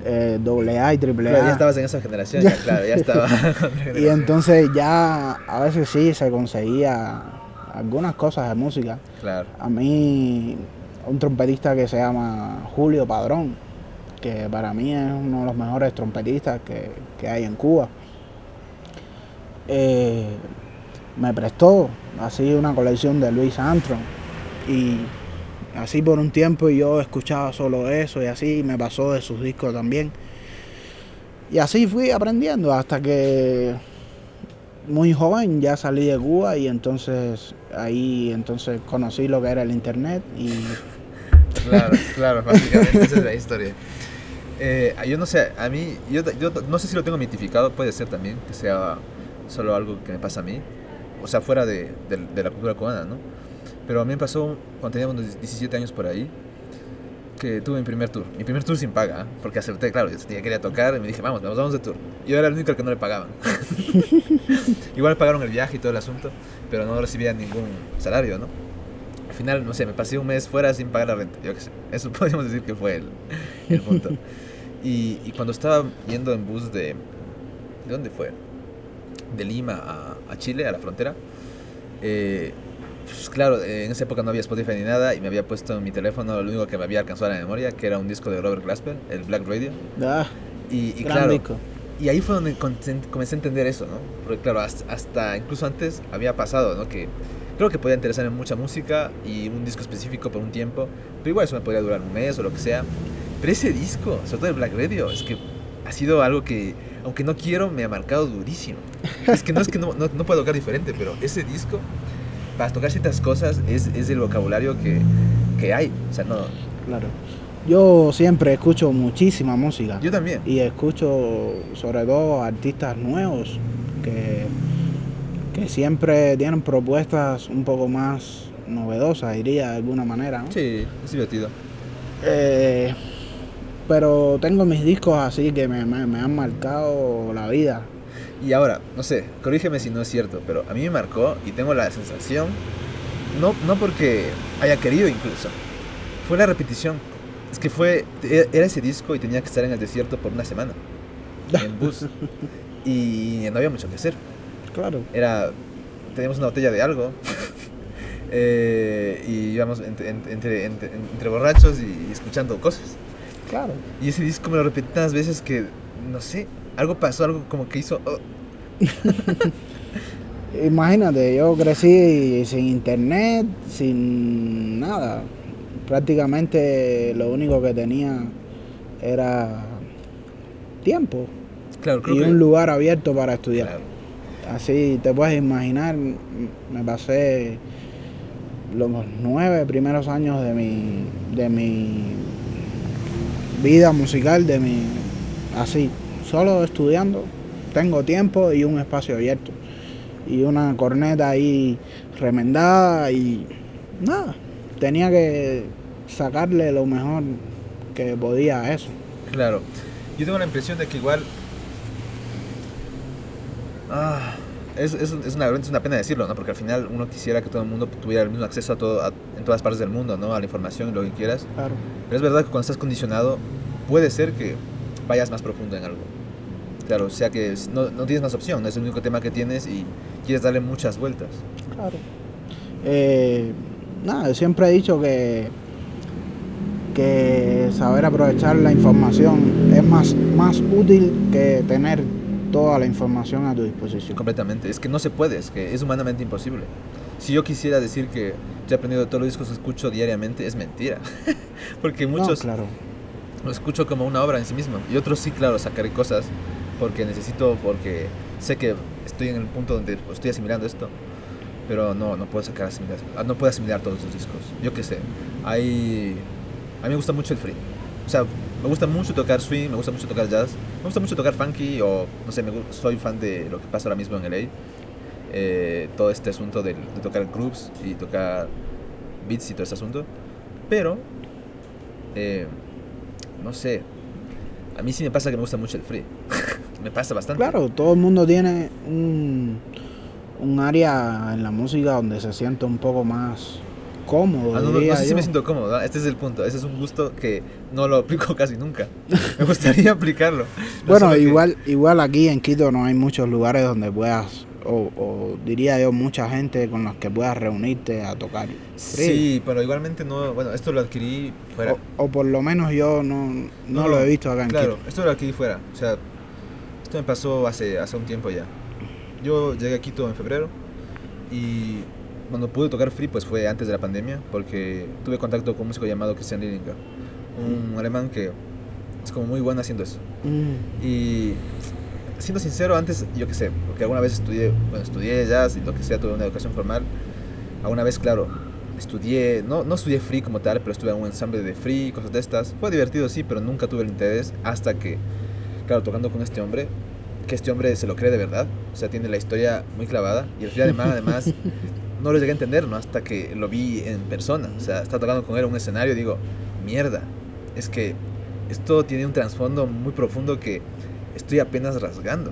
S2: eh, AA y AAA.
S1: Claro, ya estabas en esa generación, ya, claro, ya estaba.
S2: Y entonces ya a veces sí se conseguía algunas cosas de música.
S1: Claro.
S2: A mí, un trompetista que se llama Julio Padrón, que para mí es uno de los mejores trompetistas que, que hay en Cuba. eh, me prestó así una colección de Louis Armstrong y así por un tiempo yo escuchaba solo eso y así me pasó de sus discos también. Y así fui aprendiendo hasta que muy joven ya salí de Cuba y entonces ahí entonces conocí lo que era el internet y
S1: Claro, claro, básicamente esa es la historia. Eh, yo no sé, a mí, yo, yo no sé si lo tengo mitificado, puede ser también que sea solo algo que me pasa a mí, o sea, fuera de, de, de la cultura cubana, ¿no? Pero a mí me pasó cuando tenía unos 17 años por ahí, que tuve mi primer tour. Mi primer tour sin paga, ¿eh? porque acerté, claro, yo quería tocar y me dije, vamos, vamos, vamos de tour. Yo era el único al que no le pagaban. Igual pagaron el viaje y todo el asunto, pero no recibía ningún salario, ¿no? Al final, no sé, me pasé un mes fuera sin pagar la renta, yo qué sé. Eso podríamos decir que fue el, el punto. Y, y, cuando estaba yendo en bus de... ¿De dónde fue? De Lima a, a Chile, a la frontera. Eh, pues claro, en esa época no había Spotify ni nada y me había puesto en mi teléfono lo único que me había alcanzado a la memoria, que era un disco de Robert Glasper, el Black Radio.
S2: ah,
S1: Y, claro,
S2: disco.
S1: y ahí fue donde comencé a entender eso, ¿no? Porque claro, hasta, hasta incluso antes había pasado, ¿no? Que creo que podía interesarme mucha música y un disco específico por un tiempo, pero igual eso me podría durar un mes o lo que sea. Pero ese disco, sobre todo el Black Radio, es que ha sido algo que, aunque no quiero, me ha marcado durísimo. Es que no es que no, no, no puedo tocar diferente, pero ese disco, para tocar ciertas cosas, es, es el vocabulario que, que hay. O sea, no,
S2: Claro. Yo siempre escucho muchísima música.
S1: yo también.
S2: y escucho sobre todo artistas nuevos que, que siempre tienen propuestas un poco más novedosas, diría de alguna manera. ¿no?
S1: Sí, es divertido.
S2: Eh, pero tengo mis discos así que me, me- me han marcado la vida.
S1: Y ahora, no sé, corrígeme si no es cierto, pero a mí me marcó y tengo la sensación, no, no porque haya querido incluso, fue la repetición. Es que fue, e- era ese disco y tenía que estar en el desierto por una semana, en bus. Y no había mucho que hacer.
S2: Claro.
S1: Era, teníamos una botella de algo. eh, y íbamos entre, entre, entre, entre- entre borrachos y escuchando cosas.
S2: Claro.
S1: Y ese disco me lo repetí tantas veces que, no sé, algo pasó, algo como que hizo... oh,
S2: Imagínate, yo crecí sin internet, sin nada. Prácticamente lo único que tenía era tiempo
S1: claro, creo
S2: y
S1: que...
S2: un lugar abierto para estudiar.
S1: Claro.
S2: Así te puedes imaginar, me pasé los nueve primeros años de mi, de mi vida musical, de mi así, solo estudiando, tengo tiempo y un espacio abierto. Y una corneta ahí remendada y nada, tenía que sacarle lo mejor que podía a eso.
S1: Claro. Yo tengo la impresión de que igual... Ah, es, es, es una, es una pena decirlo, ¿no? Porque al final uno quisiera que todo el mundo tuviera el mismo acceso a todo, a- en todas partes del mundo, ¿no? A la información y lo que quieras.
S2: Claro.
S1: Pero es verdad que cuando estás condicionado, puede ser que vayas más profundo en algo. Claro, o sea que no, no tienes más opción, no es el único tema que tienes y quieres darle muchas vueltas.
S2: Claro. Eh, nada, siempre he dicho que, que saber aprovechar la información es más, más útil que tener toda la información a tu disposición.
S1: Completamente. Es que no se puede, es que es humanamente imposible. Si yo quisiera decir que yo he aprendido todos los discos que escucho diariamente, es mentira. Porque
S2: No,
S1: muchos
S2: claro.
S1: lo escucho como una obra en sí mismo. Y otros sí, claro, sacaré cosas porque necesito, porque sé que estoy en el punto donde estoy asimilando esto. Pero no, no puedo sacar asimilar, ah, no puedo asimilar todos los discos. Yo qué sé. Hay, a mí me gusta mucho el free. O sea, me gusta mucho tocar swing, me gusta mucho tocar jazz, me gusta mucho tocar funky o, no sé, me soy fan de lo que pasa ahora mismo en LA. Eh, todo este asunto de, tocar grooves y tocar beats y todo este asunto. Pero, eh, no sé, a mí sí me pasa que me gusta mucho el free. me pasa bastante.
S2: Claro, todo el mundo tiene un, un área en la música donde se siente un poco más cómodo.
S1: Ah, no, no, no sé si me siento cómodo, ¿no? este es el punto, ese es un gusto que no lo aplico casi nunca. Me gustaría aplicarlo. No
S2: Bueno,
S1: solo que-
S2: igual, igual aquí en Quito no hay muchos lugares donde puedas, o, o diría yo, mucha gente con los que puedas reunirte a tocar. free.
S1: Sí, pero igualmente no, bueno, esto lo adquirí fuera.
S2: O, o por lo menos yo no, no, lo he visto acá en
S1: Claro,
S2: Quito.
S1: esto lo adquirí fuera, o sea, esto me pasó hace, hace un tiempo ya. Yo llegué a Quito en febrero Y cuando pude tocar free, pues fue antes de la pandemia, porque tuve contacto con un músico llamado Christian Lillinger, un alemán que es como muy bueno haciendo eso.
S2: Mm,
S1: Y siendo sincero, antes, yo qué sé, porque alguna vez estudié, bueno, estudié jazz y lo que sea, tuve una educación formal. Alguna vez, claro, estudié, no, no estudié free como tal, pero estuve en un ensamble de free, cosas de estas. Fue divertido, sí, pero nunca tuve el interés hasta que, claro, tocando con este hombre, que este hombre se lo cree de verdad, o sea, tiene la historia muy clavada y el free alemán además no lo llegué a entender, ¿no? Hasta que lo vi en persona, o sea, estaba tocando con él en un escenario y digo, mierda, es que esto tiene un trasfondo muy profundo que estoy apenas rasgando.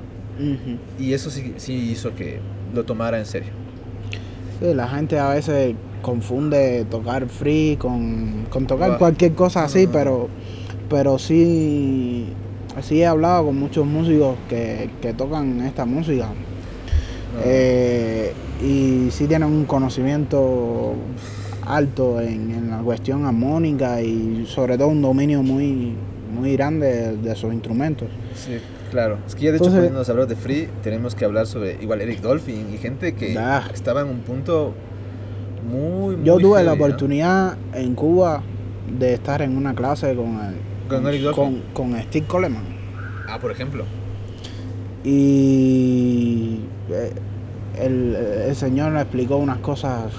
S1: Y eso sí, sí hizo que lo tomara en serio.
S2: Sí, la gente a veces confunde tocar free con, con tocar
S1: Va.
S2: cualquier cosa así,
S1: no, no.
S2: pero pero sí, sí he hablado con muchos músicos que, que tocan esta música
S1: No,
S2: eh, y sí tienen un conocimiento alto en, en la cuestión armónica y sobre todo un dominio muy muy grande de, de sus instrumentos.
S1: Sí, claro. Es que ya de hecho, a hablar de Free, tenemos que hablar sobre igual Eric Dolphin y gente que estaba en un punto muy, muy
S2: Yo tuve la oportunidad en Cuba de estar en una clase con el,
S1: ¿Con Eric Dolphin?
S2: con, con Steve Coleman.
S1: Ah, por ejemplo.
S2: Y eh, el, el señor me explicó unas cosas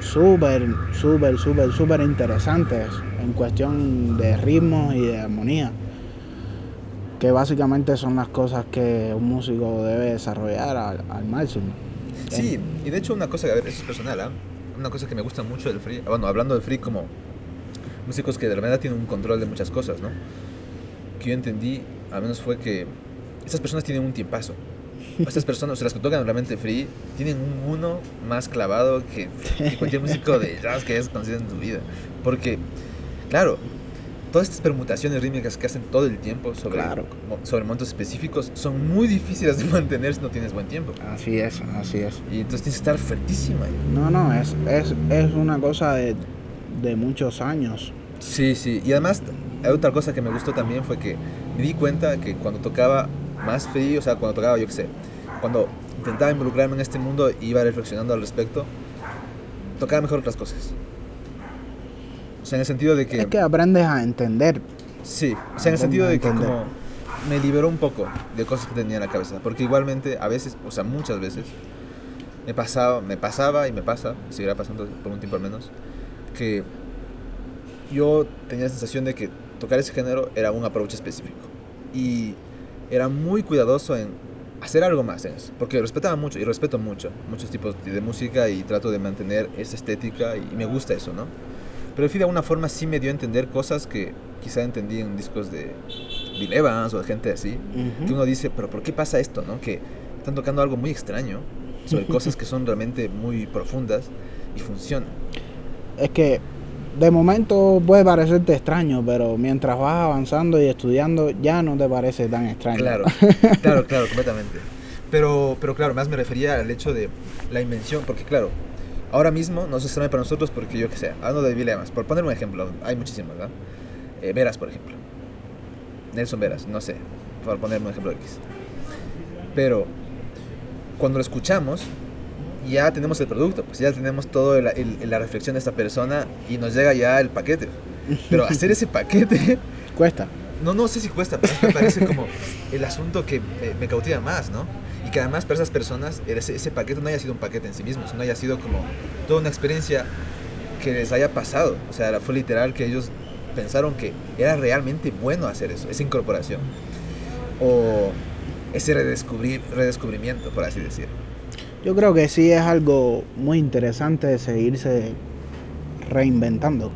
S2: súper, súper, súper, súper interesantes en cuestión de ritmos y de armonía. Que básicamente son las cosas que un músico debe desarrollar al, al máximo.
S1: Sí, y de hecho una cosa, a ver, eso es personal, ¿ah? Una cosa que me gusta mucho del free, bueno, hablando del free como músicos que de verdad tienen un control de muchas cosas, ¿no? Que yo entendí, al menos fue que estas personas tienen un tiempazo. Estas personas, o sea, las que tocan realmente free, tienen un uno más clavado que, que cualquier músico de jazz que hayas conocido en tu vida. Porque, claro, todas estas permutaciones rítmicas que hacen todo el tiempo sobre,
S2: Claro.
S1: sobre momentos específicos son muy difíciles de mantener si no tienes buen tiempo.
S2: Así es, así es.
S1: Y entonces tienes que estar fuertísima.
S2: No, no, es, es, es una cosa de, de muchos años.
S1: Sí, sí. Y además, otra cosa que me gustó también fue que me di cuenta que cuando tocaba más frío, o sea, cuando tocaba, yo qué sé, cuando intentaba involucrarme en este mundo iba reflexionando al respecto, tocaba mejor otras cosas. Sea, en el sentido de que...
S2: Es que aprendes a entender.
S1: Sí, o sea, en el sentido de que como me liberó un poco de cosas que tenía en la cabeza. Porque igualmente, a veces, o sea, muchas veces, me pasaba, me pasaba y me pasa, seguirá pasando por un tiempo al menos, que yo tenía la sensación de que tocar ese género era un approach específico. Y era muy cuidadoso en hacer algo más en eso. Porque respetaba mucho y respeto mucho muchos tipos de música y trato de mantener esa estética y me gusta eso, ¿no? Pero el fin de alguna forma sí me dio a entender cosas que quizá entendí en discos de Bill Evans o de gente así.
S2: Ujú.
S1: Que uno dice, pero ¿por qué pasa esto, no? Que están tocando algo muy extraño sobre cosas que son realmente muy profundas y funcionan.
S2: Es que de momento puede parecerte extraño, pero mientras vas avanzando y estudiando ya no te parece tan extraño.
S1: Claro, claro, claro, completamente. Pero, pero claro, más me refería al hecho de la invención, porque claro, ahora mismo no es extraño para nosotros porque yo que sé, hablando de Bill Evans, por poner un ejemplo, hay muchísimos, ¿verdad? Eh, Veras, por ejemplo. Nelson Veras, no sé, por poner un ejemplo X. Pero cuando lo escuchamos, ya tenemos el producto, pues ya tenemos toda la, reflexión de esta persona y nos llega ya el paquete. Pero hacer ese paquete
S2: Cuesta.
S1: no, no sé si cuesta, pero me parece como el asunto que me, me cautiva más, ¿no? Y que además para esas personas ese, ese paquete no haya sido un paquete en sí mismo, sino haya sido como toda una experiencia que les haya pasado. O sea, fue literal que ellos pensaron que era realmente bueno hacer eso, esa incorporación. O ese redescubrir, redescubrimiento, por así decir.
S2: Yo creo que sí es algo muy interesante de seguirse reinventando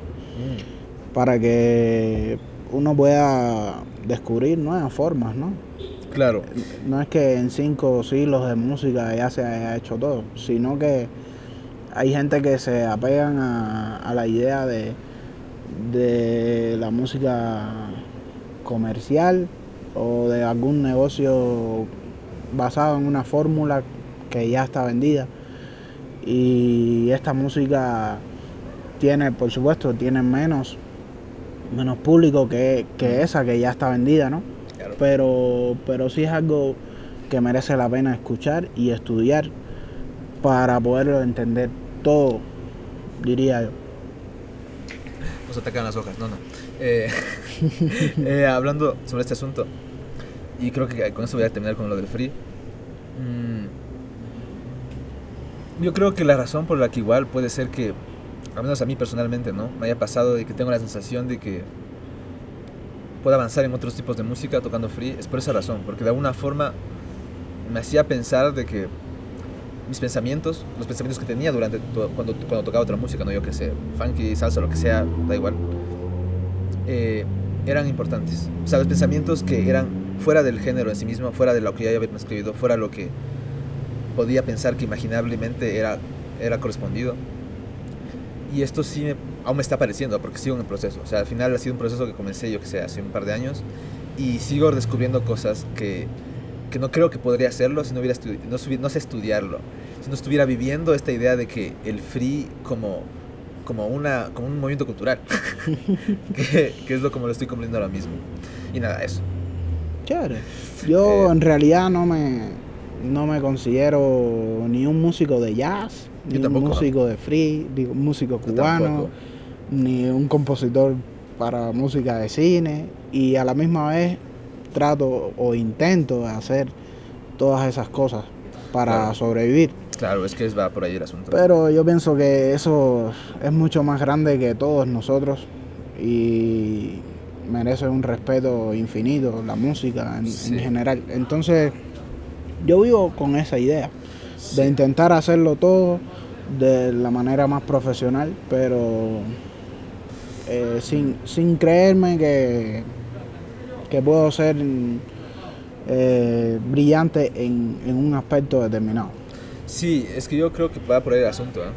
S2: para que uno pueda descubrir nuevas formas, ¿no?
S1: Claro.
S2: No es que en cinco siglos de música ya se haya hecho todo, sino que hay gente que se apegan a, a la idea de, de la música comercial o de algún negocio basado en una fórmula que ya está vendida. Y esta música tiene, por supuesto, tiene menos, menos público que, que esa que ya está vendida, ¿no? Pero, pero sí es algo que merece la pena escuchar y estudiar para poderlo entender todo, diría yo.
S1: Nos atacan las hojas, no, no. Eh, eh, hablando sobre este asunto, y creo que con eso voy a terminar con lo del free. Mm, yo creo que la razón por la que igual puede ser que, al menos a mí personalmente, ¿no? Me haya pasado de que tengo la sensación de que puedo avanzar en otros tipos de música tocando free, es por esa razón, porque de alguna forma me hacía pensar de que mis pensamientos, los pensamientos que tenía durante cuando, cuando tocaba otra música, no yo que sé, funky, salsa, lo que sea, da igual, eh, eran importantes. O sea, los pensamientos que eran fuera del género en sí mismo, fuera de lo que ya había escrito, fuera lo que podía pensar que imaginablemente era, era correspondido. Y esto sí me, aún me está apareciendo, porque sigo en el proceso. O sea, al final ha sido un proceso que comencé, yo que sé, hace un par de años, y sigo descubriendo cosas que, que no creo que podría hacerlo si no, hubiera no, no sé estudiarlo. Si no estuviera viviendo esta idea de que el free como, como, una, como un movimiento cultural, que, que es lo como lo estoy comprendiendo ahora mismo. Y nada, eso.
S2: Chévere. Yo
S1: Eh,
S2: en realidad no me, no me considero ni un músico de jazz,
S1: Yo
S2: ni un músico de free, un músico cubano, ni un compositor para música de cine. Y a la misma vez trato o intento hacer todas esas cosas para
S1: Claro.
S2: sobrevivir.
S1: Claro, es que va por ahí el asunto.
S2: Pero yo pienso que eso es mucho más grande que todos nosotros y merece un respeto infinito, la música en, general. Entonces, yo vivo con esa idea. De intentar hacerlo todo de la manera más profesional, pero eh, sin, sin creerme que, que puedo ser eh, brillante en, en un aspecto determinado.
S1: Sí, es que yo creo que va por ahí el asunto. ¿eh?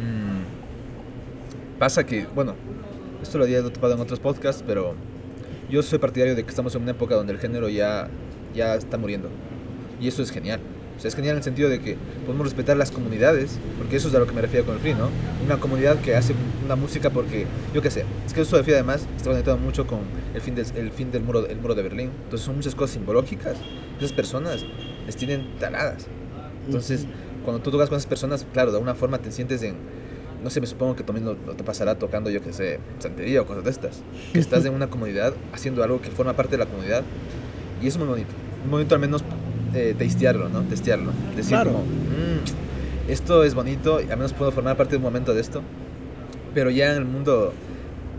S1: Mm, pasa que, bueno, esto lo había topado en otros podcasts, pero yo soy partidario de que estamos en una época donde el género ya, ya está muriendo. Y eso es genial. Sea, es genial en el sentido de que podemos respetar las comunidades, porque eso es a lo que me refiero con el free, ¿no? Una comunidad que hace una música porque, yo qué sé, es que eso de free además está conectado mucho con el fin, del, el fin del muro, el muro de Berlín. Entonces son muchas cosas simbológicas. Esas personas les tienen taladas. Entonces, cuando tú tocas con esas personas, claro, de alguna forma te sientes en, no sé, me supongo que también lo, lo te pasará tocando, yo que sé, santería o cosas de estas, que estás en una comunidad haciendo algo que forma parte de la comunidad y eso es muy bonito. Un momento al menos eh, testearlo, ¿no? Testearlo. Decir
S2: Claro.
S1: como, "Mm, esto es bonito y al menos puedo formar parte de un momento de esto, pero ya en el mundo,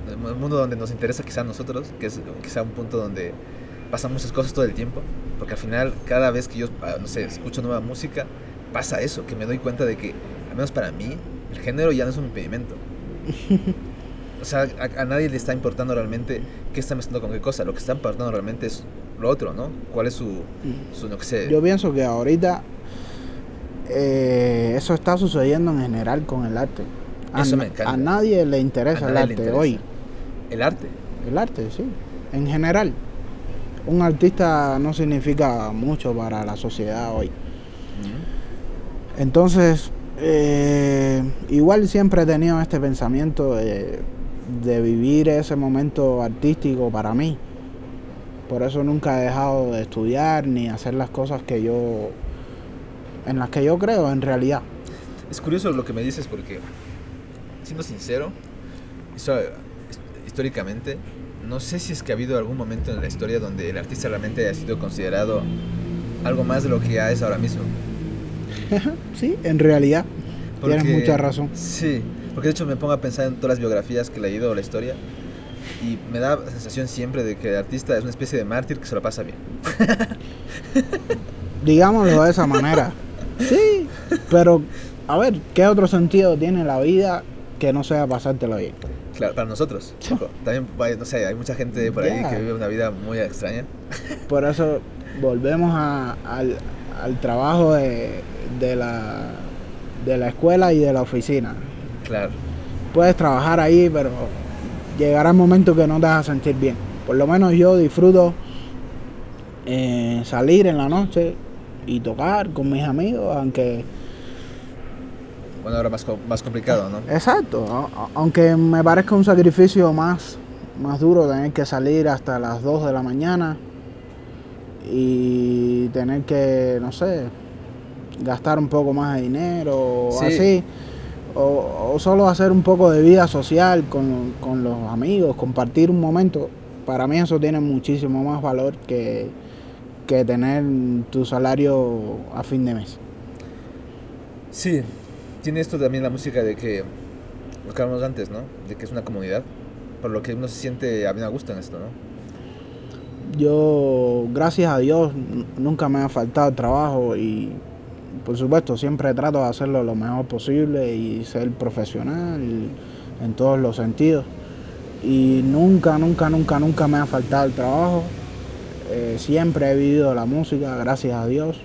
S1: en el mundo donde nos interesa quizá a nosotros, que es quizá un punto donde pasan muchas cosas todo el tiempo, porque al final cada vez que yo, ah, no sé, escucho nueva música, pasa eso, que me doy cuenta de que, al menos para mí, el género ya no es un impedimento. O sea, a, a nadie le está importando realmente qué está mezclando con qué cosa, lo que está importando realmente es lo otro, ¿no? ¿Cuál es su, su no sé,
S2: Yo pienso que ahorita eh, eso está sucediendo en general con el arte. A,
S1: Eso me encanta.
S2: a nadie le interesa el arte
S1: interesa.
S2: hoy.
S1: el arte?
S2: El arte, sí. En general. Un artista no significa mucho para la sociedad hoy. Entonces, eh, igual siempre he tenido este pensamiento de, de vivir ese momento artístico para mí. Por eso nunca he dejado de estudiar ni hacer las cosas que yo, en las que yo creo en realidad.
S1: Es curioso lo que me dices porque, siendo sincero, eso, históricamente, no sé si es que ha habido algún momento en la historia donde el artista realmente haya sido considerado algo más de lo que ya es ahora mismo.
S2: sí, en realidad. Tienes
S1: Porque-
S2: mucha razón.
S1: Sí, porque de hecho me pongo a pensar en todas las biografías que he leído de la historia y me da la sensación siempre de que el artista es una especie de mártir que se lo pasa bien.
S2: Digámoslo de esa manera. Sí, pero a ver, ¿qué otro sentido tiene la vida que no sea pasártelo bien?
S1: Claro, para nosotros. ojo, También, no sé, hay mucha gente por ahí que vive una vida muy extraña.
S2: Por eso volvemos a- al, al trabajo de, de la, de la escuela y de la oficina.
S1: Claro.
S2: Puedes trabajar ahí, pero llegará el momento que no te vas a sentir bien. Por lo menos yo disfruto eh, salir en la noche y tocar con mis amigos, aunque
S1: Bueno, ahora más, más complicado, ¿no?
S2: Exacto, aunque me parezca un sacrificio más, más duro tener que salir hasta las 2 de la mañana y tener que, no sé, gastar un poco más de dinero o
S1: Sí.
S2: así. O, o solo hacer un poco de vida social con, con los amigos, compartir un momento. Para mí eso tiene muchísimo más valor que, que tener tu salario a fin de mes.
S1: Sí, tiene esto también la música de que, lo que hablamos antes, ¿no? De que es una comunidad, por lo que uno se siente a bien a gusto en esto, ¿no?
S2: Yo, gracias a Dios, nunca me ha faltado trabajo y por supuesto siempre trato de hacerlo lo mejor posible y ser profesional en todos los sentidos. Y nunca, nunca, nunca, nunca me ha faltado el trabajo. Eh, siempre he vivido la música, gracias a Dios.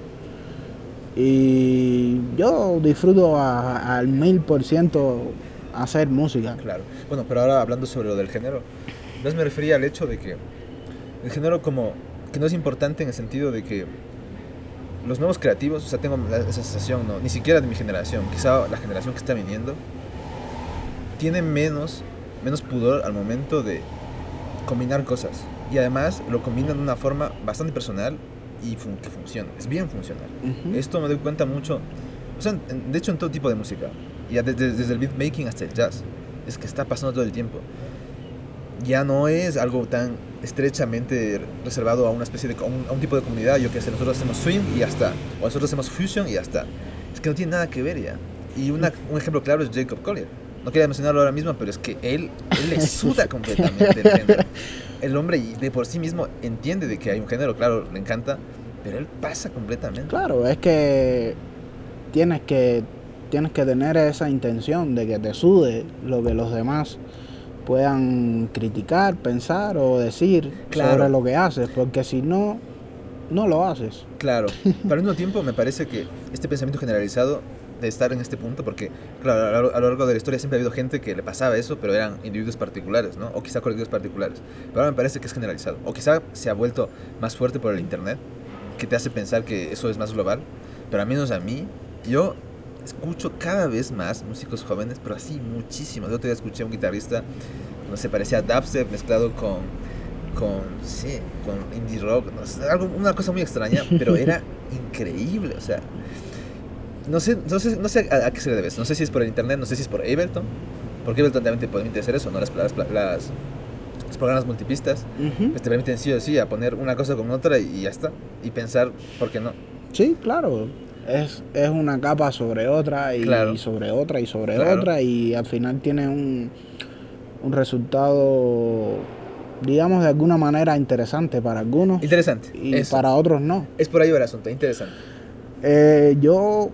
S2: Y yo disfruto al mil por ciento hacer música.
S1: Claro. Bueno, pero ahora hablando sobre lo del género, más me refería al hecho de que el género como que no es importante en el sentido de que los nuevos creativos, o sea, tengo esa sensación, ¿no? Ni siquiera de mi generación, quizá la generación que está viniendo, tiene menos, menos pudor al momento de combinar cosas. Y además lo combinan de una forma bastante personal y fun- que funciona. Es bien funcional. Esto me doy cuenta mucho, o sea, en- de hecho en todo tipo de música, ya desde, desde el beatmaking hasta el jazz, es que está pasando todo el tiempo. Ya no es algo tan estrechamente reservado a una especie de, a un, a un tipo de comunidad, yo que sé, nosotros hacemos swing y ya está, o nosotros hacemos fusion y ya está. Es que no tiene nada que ver ya. Y una- un ejemplo claro es Jacob Collier. No quería mencionarlo ahora mismo, pero es que él, él le suda completamente el género. El hombre de por sí mismo entiende de que hay un género, claro, le encanta, pero él pasa completamente.
S2: Claro, es que tienes que tienes que tener esa intención de que te sude lo que los demás puedan criticar, pensar o decir
S1: Claro.
S2: sobre lo que haces, porque si no, no lo haces.
S1: Claro, pero al mismo tiempo me parece que este pensamiento generalizado de estar en este punto, porque claro, a lo, largo de la historia siempre ha habido gente que le pasaba eso, pero eran individuos particulares, ¿no? O quizá colectivos particulares. Pero ahora me parece que es generalizado. O quizá se ha vuelto más fuerte por el Internet, que te hace pensar que eso es más global. Pero al menos a mí, yo escucho cada vez más músicos jóvenes, pero así muchísimos. El otro día escuché a un guitarrista, no sé, parecía dubstep mezclado con con, sí, con indie rock, no sé, algo, una cosa muy extraña, pero era increíble, o sea, no sé, no sé, no sé a, a qué se le debe, no sé si es por el internet, no sé si es por Ableton, porque Ableton también te permite hacer eso, ¿no? Las, las, las- los programas multipistas,
S2: Ujú.
S1: pues te permiten sí o sí a poner una cosa con otra y ya está, y pensar, ¿por qué no?
S2: Sí, claro. Es, es una capa sobre otra y,
S1: Claro.
S2: sobre otra y sobre
S1: Claro.
S2: otra y al final tiene un, un resultado, digamos, de alguna manera interesante para algunos
S1: Interesante,
S2: y
S1: eso.
S2: para otros no.
S1: es por ahí el asunto, interesante.
S2: Eh, yo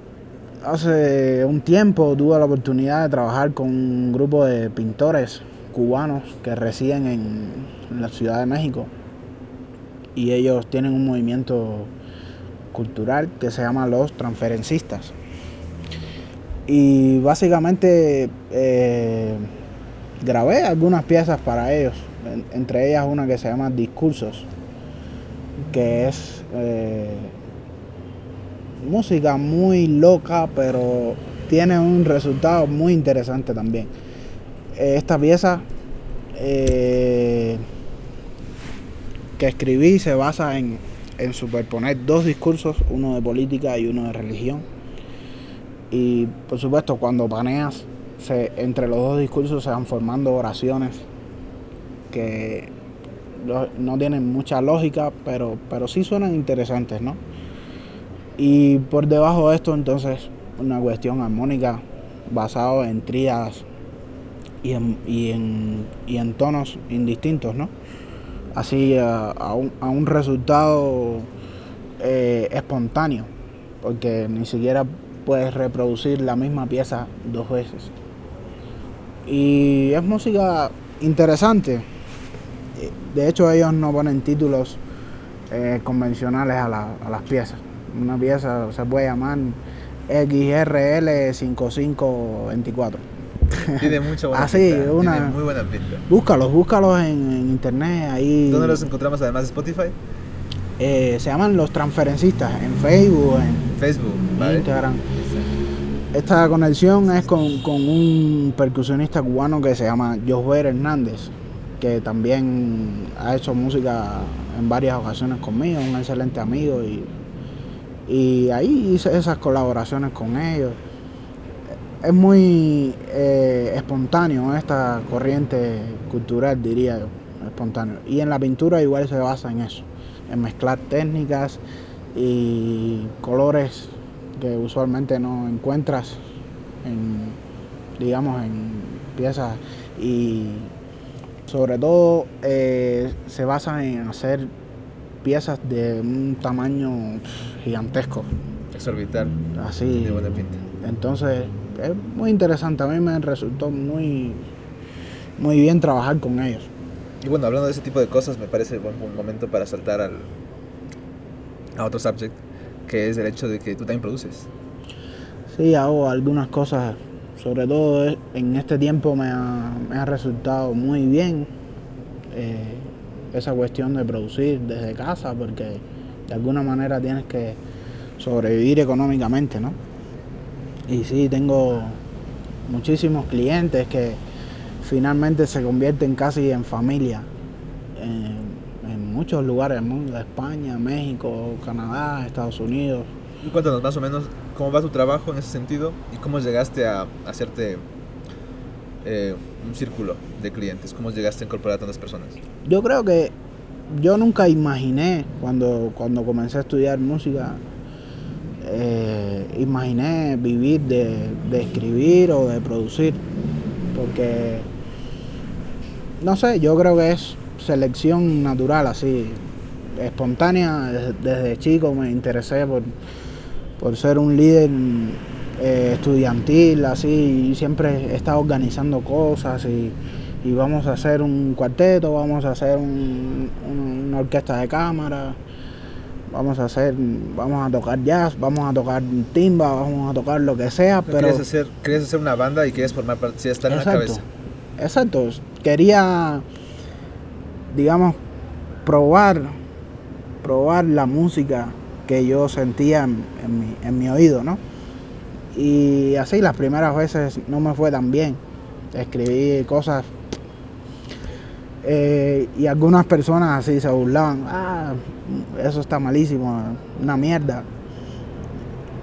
S2: hace un tiempo tuve la oportunidad de trabajar con un grupo de pintores cubanos que residen en, en la Ciudad de México y ellos tienen un movimiento cultural que se llama los transferencistas. Y básicamente eh, grabé algunas piezas para ellos, en- entre ellas una que se llama Discursos, que es eh, música muy loca, pero tiene un resultado muy interesante también. Eh, Esta pieza que escribí se basa en, en superponer dos discursos, uno de política y uno de religión. Y por supuesto, cuando paneas, se, entre los dos discursos se van formando oraciones que no tienen mucha lógica, pero, pero sí suenan interesantes, ¿no? Y por debajo de esto, entonces, una cuestión armónica basado en tríadas y en, y en, y en tonos indistintos, ¿no? Así a, a un, a un resultado eh, espontáneo, porque ni siquiera puedes reproducir la misma pieza dos veces. Y es música interesante. De hecho, ellos no ponen títulos eh, convencionales a, a las piezas. Una pieza se puede llamar XRL5524.
S1: Tiene mucha buena
S2: Ah, sí,
S1: pinta,
S2: una-
S1: tiene muy buena pinta.
S2: Búscalos, búscalos en, en internet. Ahí
S1: ¿Dónde los encontramos además de Spotify?
S2: eh, se llaman los transferencistas en Facebook, en
S1: Facebook, ¿vale?
S2: Instagram. Esta conexión es con, con un percusionista cubano que se llama Josber Hernández, que también ha hecho música en varias ocasiones conmigo, un excelente amigo y, Y ahí hice esas colaboraciones con ellos. Es muy eh, espontáneo esta corriente cultural, diría yo, espontáneo. Y en la pintura igual se basa en eso, en mezclar técnicas y colores que usualmente no encuentras en, digamos, en piezas y sobre todo eh, se basa en hacer piezas de un tamaño gigantesco,
S1: Exorbital.
S2: así.
S1: De buena pinta.
S2: Entonces es muy interesante, a mí me resultó muy, muy bien trabajar con ellos.
S1: Y bueno, hablando de ese tipo de cosas, me parece buen, buen momento para saltar al, a otro subject, que es el hecho de que tú también produces.
S2: Sí, hago algunas cosas, sobre todo eh, en este tiempo me ha, me ha resultado muy bien eh, esa cuestión de producir desde casa, porque de alguna manera tienes que sobrevivir económicamente, ¿no? Y sí, tengo muchísimos clientes que finalmente se convierten casi en familia en, en muchos lugares del mundo, España, México, Canadá, Estados Unidos.
S1: Y cuéntanos más o menos cómo va tu trabajo en ese sentido y cómo llegaste a hacerte eh, un círculo de clientes, cómo llegaste a incorporar a tantas personas.
S2: Yo creo que yo nunca imaginé cuando, cuando comencé a estudiar música, eh, imaginé vivir de, de escribir o de producir, porque no sé, yo creo que es selección natural, así, espontánea. Desde, chico me interesé por, por ser un líder eh, estudiantil, así, y siempre he estado organizando cosas y, y vamos a hacer un cuarteto, vamos a hacer un- una orquesta de cámara, vamos a hacer, vamos a tocar jazz, vamos a tocar timba, vamos a tocar lo que sea,
S1: No
S2: pero
S1: querías, hacer, querías hacer una banda y querías formar parte, sí, estar en la
S2: Exacto.
S1: cabeza.
S2: Exacto. Quería, digamos, probar, probar la música que yo sentía en, en mi, en mi oído, ¿no? Y así las primeras veces no me fue tan bien. Escribí cosas eh, y algunas personas así se burlaban. Ah, eso está malísimo, una mierda.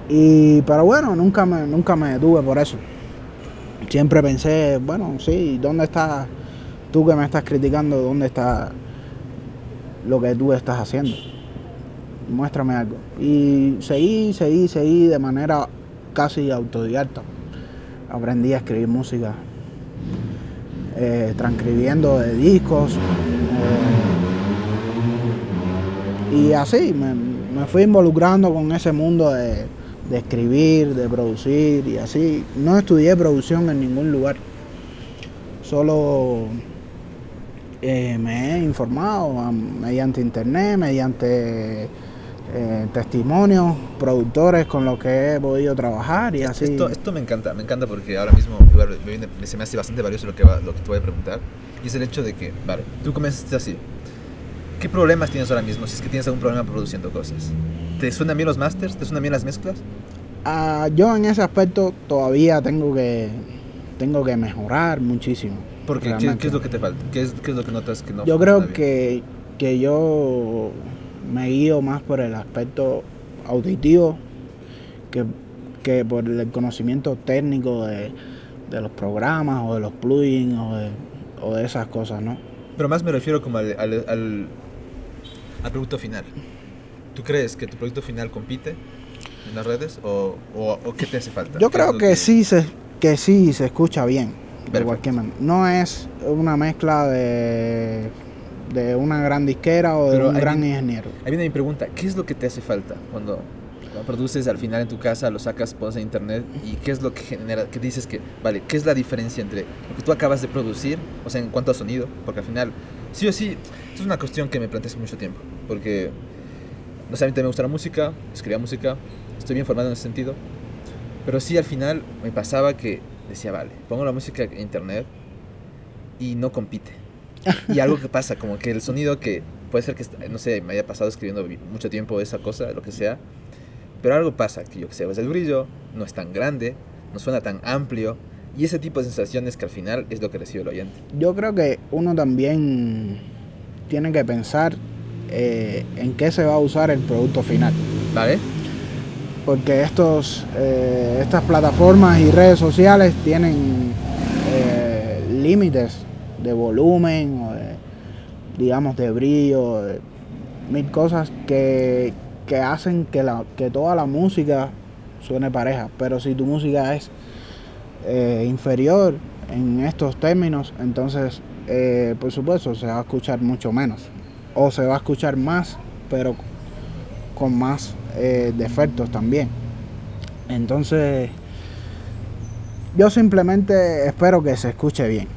S2: Y, pero bueno, nunca me, nunca me detuve por eso siempre pensé, bueno, sí, ¿dónde está tú que me estás criticando? ¿Dónde está lo que tú estás haciendo? Muéstrame algo. Y seguí, seguí, seguí de manera casi autodidacta. Aprendí a escribir música, eh, transcribiendo de discos. eh, y así me, me fui involucrando con ese mundo de, de escribir, de producir y así. No estudié producción en ningún lugar. Solo eh, me he informado mediante internet, mediante eh, testimonios, productores con los que he podido trabajar y así.
S1: Esto, esto me encanta, me encanta porque ahora mismo igual, me viene- se me hace bastante valioso lo que, va- lo que te voy a preguntar. Y es el hecho de que, vale, tú comenzaste así. ¿Qué problemas tienes ahora mismo si es que tienes algún problema produciendo cosas? ¿Te suenan bien los masters? ¿Te suenan bien las mezclas?
S2: Ah, yo en ese aspecto todavía tengo que tengo que mejorar muchísimo.
S1: Porque, ¿qué,
S2: realmente.
S1: qué es lo que te falta? ¿Qué es, qué es lo que notas que no
S2: Yo creo
S1: bien?
S2: que, que yo me guío más por el aspecto auditivo que, que por el conocimiento técnico de, de los programas o de los plugins o de, o de esas cosas, ¿no?
S1: Pero más me refiero como al, al, al, al producto final. ¿Tú crees que tu producto final compite en las redes o, o, o qué te hace falta?
S2: Yo
S1: ¿Qué es
S2: creo que sí se, que sí se escucha bien, de cualquier manera. No es una mezcla de, de una gran disquera o de
S1: Pero
S2: un gran
S1: viene-
S2: ingeniero.
S1: Ahí viene mi pregunta, ¿qué es lo que te hace falta cuando lo produces al final en tu casa, lo sacas, pones en internet y qué es lo que genera, que dices que, vale, qué es la diferencia entre lo que tú acabas de producir, o sea, en cuanto a sonido, porque al final, sí o sí, es una cuestión que me planteé mucho tiempo, porque, no sé, a mí también me gusta la música, escribía música, estoy bien formado en ese sentido, pero sí al final me pasaba que decía, vale, pongo la música en internet y no compite. Y algo que pasa, como que el sonido que puede ser que, no sé, me haya pasado escribiendo mucho tiempo esa cosa, lo que sea, pero algo pasa, que yo que sé, es el brillo, no es tan grande, no suena tan amplio, y ese tipo de sensaciones que al final es lo que recibe el oyente.
S2: Yo creo que uno también tiene que pensar eh, en qué se va a usar el producto final.
S1: ¿Vale?
S2: porque estos, eh, estas plataformas y redes sociales tienen eh, límites de volumen o de, digamos, de brillo, de mil cosas que, que hacen que, la, que toda la música suene pareja. Pero si tu música es eh, inferior en estos términos, entonces, eh, por supuesto, se va a escuchar mucho menos. O se va a escuchar más, pero con más eh, defectos también. Entonces, yo simplemente espero que se escuche bien.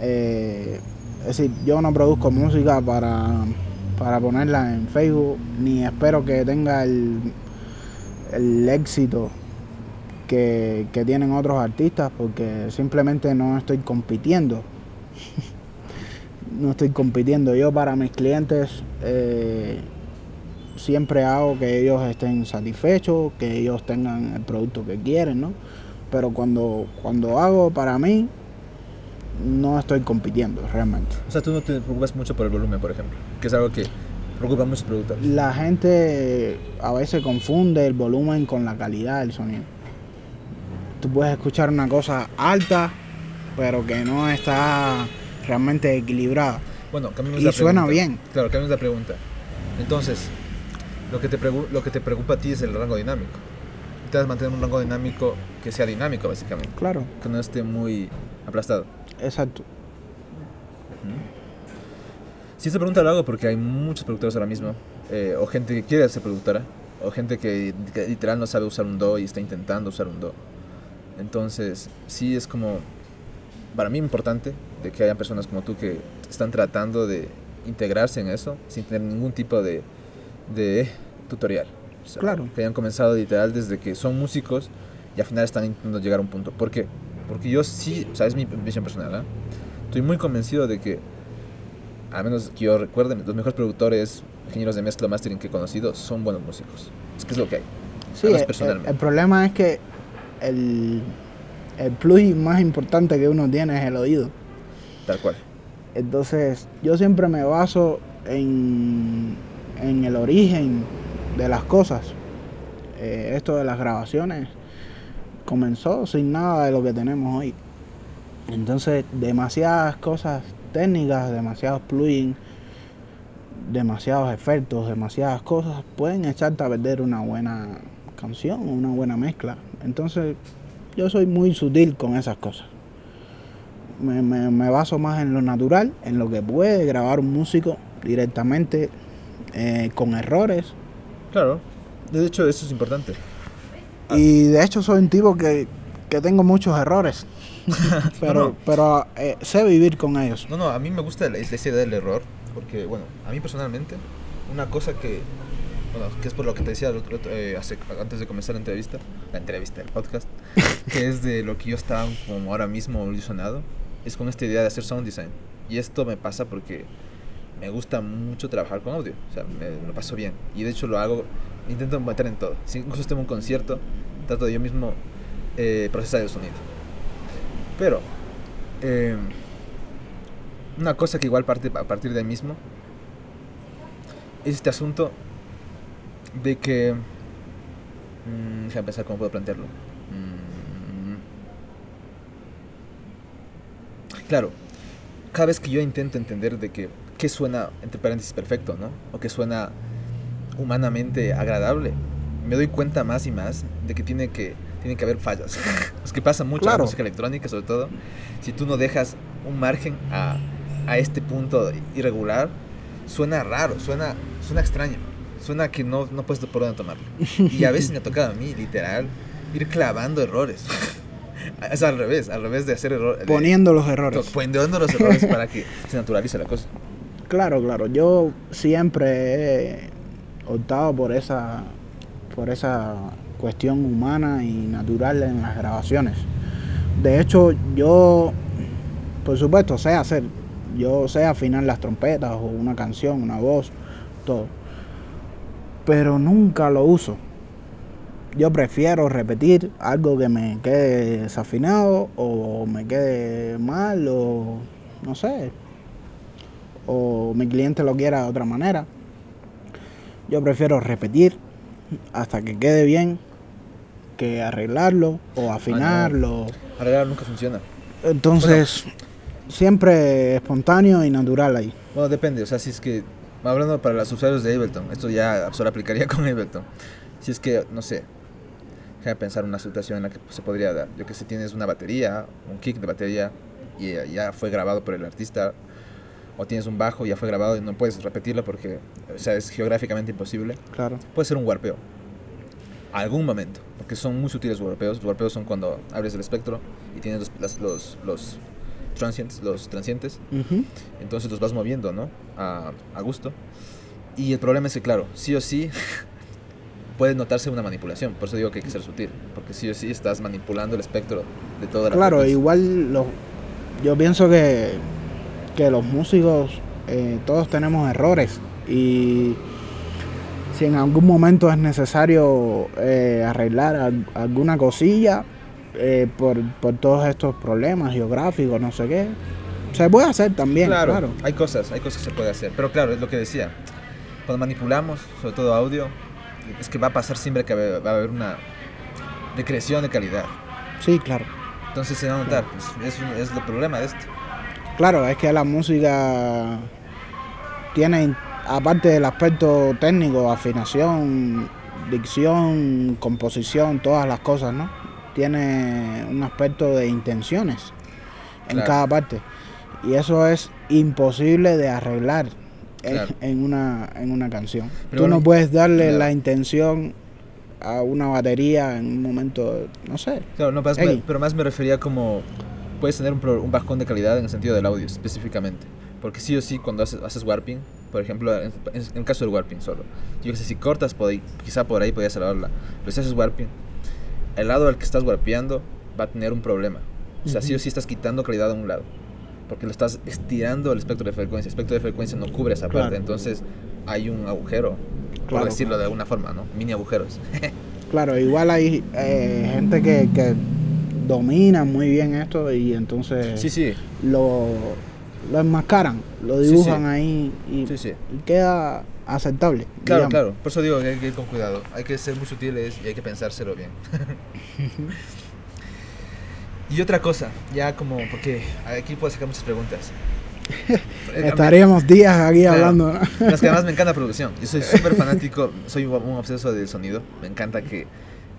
S2: Es decir, yo no produzco música para, para ponerla en Facebook, ni espero que tenga el, el éxito que, que tienen otros artistas, porque simplemente no estoy compitiendo. no estoy compitiendo. Yo para mis clientes eh, siempre hago que ellos estén satisfechos, que ellos tengan el producto que quieren, ¿no? Pero cuando, cuando hago para mí, no estoy compitiendo realmente.
S1: O sea, tú no te preocupas mucho por el volumen, por ejemplo, que es algo que preocupa a muchos productores.
S2: La gente a veces confunde el volumen con la calidad del sonido. Tú puedes escuchar una cosa alta, pero que no está realmente equilibrada.
S1: Bueno,
S2: Y
S1: la
S2: suena
S1: pregunta.
S2: bien.
S1: Claro, cambiemos la pregunta. Entonces, lo que, te lo que te preocupa a ti es el rango dinámico. Intentas mantener un rango dinámico que sea dinámico, básicamente.
S2: Claro,
S1: Que no esté muy aplastado.
S2: exacto.
S1: Si esta pregunta lo hago porque hay muchos productores ahora mismo, eh, o gente que quiere ser productora, o gente que, que literal no sabe usar un do y está intentando usar un do. Entonces, sí es como, para mí importante de que haya personas como tú que están tratando de integrarse en eso sin tener ningún tipo de, de tutorial. O sea,
S2: Claro.
S1: Que hayan comenzado literal desde que son músicos y al final están intentando llegar a un punto. ¿Por qué? Porque yo sí, o sea, es mi visión personal, ¿ah? Estoy muy convencido de que al menos que yo recuerde, los mejores productores, ingenieros de mezcla, mastering que he conocido son buenos músicos. Es que es lo que hay.
S2: Sí,
S1: Además,
S2: el-
S1: personalmente.
S2: el, problema es que el, el plus más importante que uno tiene es el oído.
S1: Tal cual.
S2: Entonces, yo siempre me baso en, en el origen de las cosas. Eh, esto de las grabaciones comenzó sin nada de lo que tenemos hoy. Entonces, demasiadas cosas técnicas, demasiados plugins, demasiados efectos, demasiadas cosas pueden echarte a perder una buena canción, una buena mezcla. Entonces, yo soy muy sutil con esas cosas me, me- me baso más en lo natural, en lo que puede grabar un músico directamente eh, con errores.
S1: Claro. De hecho, eso es importante.
S2: Y de hecho soy un tipo que, que tengo muchos errores, pero,
S1: No, no.
S2: pero eh, sé vivir con ellos.
S1: No, no, a mí me gusta la, esa idea del error, porque, bueno, a mí personalmente, una cosa que, bueno, que es por lo que te decía el otro- eh, hace- antes de comenzar la entrevista, la entrevista, el podcast, que es de lo que yo estaba como ahora mismo ilusionado, es con esta idea de hacer sound design. Y esto me pasa porque me gusta mucho trabajar con audio, o sea, me, me lo paso bien. Y de hecho lo hago, intento meter en todo. Si incluso estoy en un concierto, trato de yo mismo eh, procesar el sonido. Pero, eh, una cosa que igual parte a partir de ahí mismo es este asunto de que. Mm, déjame pensar cómo puedo plantearlo. Mm, claro, cada vez que yo intento entender de que qué suena, entre paréntesis, perfecto, ¿no? O que suena humanamente agradable, me doy cuenta más y más de que tiene que, tiene que haber fallas. es que pasa mucho en
S2: Claro.
S1: la música electrónica, sobre todo, si tú no dejas un margen a, a este punto irregular, suena raro, suena, suena extraño, suena que no, no puedes por dónde tomarlo. Y a veces me ha tocado a mí, literal, ir clavando errores. es al revés, al revés de hacer errores.
S2: Poniendo los errores.
S1: Poniendo los errores para que se naturalice la cosa.
S2: Claro, claro. Yo siempre he optado por esa, por esa cuestión humana y natural en las grabaciones. De hecho, yo, por supuesto, sé hacer. Yo sé afinar las trompetas o una canción, una voz, todo. Pero nunca lo uso. Yo prefiero repetir algo que me quede desafinado o me quede mal o no sé, o mi cliente lo quiera de otra manera. Yo prefiero repetir hasta que quede bien que arreglarlo o afinarlo.
S1: Arreglar nunca funciona.
S2: Entonces, siempre espontáneo y natural ahí.
S1: Bueno, depende, o sea, si es que, hablando para los usuarios de Ableton, esto ya solo aplicaría con Ableton. Si es que, no sé, déjame pensar una situación en la que se podría dar. Yo que sé, tienes una batería, un kick de batería, y eh, ya fue grabado por el artista, o tienes un bajo, ya fue grabado y no puedes repetirlo porque, o sea, es geográficamente imposible.
S2: Claro.
S1: Puede ser un warpeo. Algún momento, porque son muy sutiles los warpeos. Los warpeos son cuando abres el espectro y tienes los, las- los, los transients, los transientes,
S2: Ujú.
S1: entonces los vas moviendo, ¿no? A, a gusto. Y el problema es que, claro, sí o sí puede notarse una manipulación. Por eso digo que hay que ser sutil, porque sí o sí estás manipulando el espectro de toda la
S2: Claro,
S1: frecuencia.
S2: igual lo- yo pienso que, que los músicos eh, todos tenemos errores y si en algún momento es necesario eh, arreglar al- alguna cosilla eh, por, por todos estos problemas geográficos, no sé qué, se puede hacer también,
S1: claro,
S2: claro.
S1: hay cosas, hay cosas que se puede hacer. Pero claro, es lo que decía. Cuando manipulamos, sobre todo audio, es que va a pasar siempre que va a haber una decreción de calidad.
S2: Sí, claro.
S1: Entonces se va a notar, es, es, un- es el problema de esto.
S2: Claro, es que la música tiene, aparte del aspecto técnico, afinación, dicción, composición, todas las cosas, ¿no? Tiene un aspecto de intenciones en
S1: Claro.
S2: cada parte. Y eso es imposible de arreglar en-
S1: Claro.
S2: en, una, en una canción.
S1: Pero
S2: Tú no
S1: bueno,
S2: puedes darle
S1: claro.
S2: la intención a una batería en un momento, no sé.
S1: Claro, no, más me-
S2: Ey.
S1: pero más me refería como puedes tener un, un bajón de calidad en el sentido del audio específicamente. Porque sí o sí cuando haces, haces warping, por ejemplo, en, en el caso del warping solo, yo que sé, si cortas por ahí, quizá por ahí podías salvarla, pero si haces warping, el lado al que estás warpeando va a tener un problema. O sea, sí o sí estás quitando calidad a un lado. Porque lo estás estirando el espectro de frecuencia. El espectro de frecuencia no cubre esa
S2: Claro.
S1: parte. Entonces hay un agujero, por decirlo
S2: claro.
S1: de alguna forma, ¿no? Mini agujeros.
S2: Claro, igual hay eh, gente que, que domina muy bien esto y entonces
S1: sí, sí.
S2: lo, lo enmascaran, lo dibujan
S1: sí.
S2: ahí y queda aceptable.
S1: Claro,
S2: digamos.
S1: claro. Por eso digo que hay que ir con cuidado. Hay que ser muy sutiles y hay que pensárselo bien. y otra cosa, ya como, porque aquí puedo sacar muchas preguntas.
S2: Estaríamos días aquí
S1: Claro.
S2: hablando. ¿no?
S1: Es que además me encanta la producción. Yo soy súper fanático, soy un obseso del sonido. Me encanta que,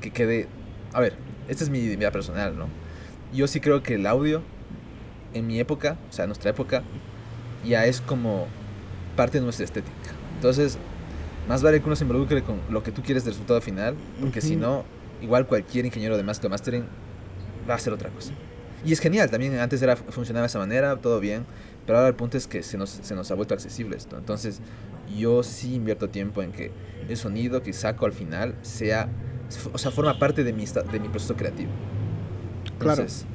S1: que quede... A ver, esta es mi idea personal, ¿no? Yo sí creo que el audio, en mi época, o sea, nuestra época, ya es como parte de nuestra estética. Entonces, más vale que uno se involucre con lo que tú quieres del resultado final, porque si
S2: Ujú.
S1: no, igual cualquier ingeniero de mezcla mastering va a hacer otra cosa. Y es genial, también antes era, funcionaba de esa manera, todo bien, pero ahora el punto es que se nos, se nos ha vuelto accesible esto. Entonces, yo sí invierto tiempo en que el sonido que saco al final sea, o sea, forma parte de mi, de mi proceso creativo.
S2: Claro. Es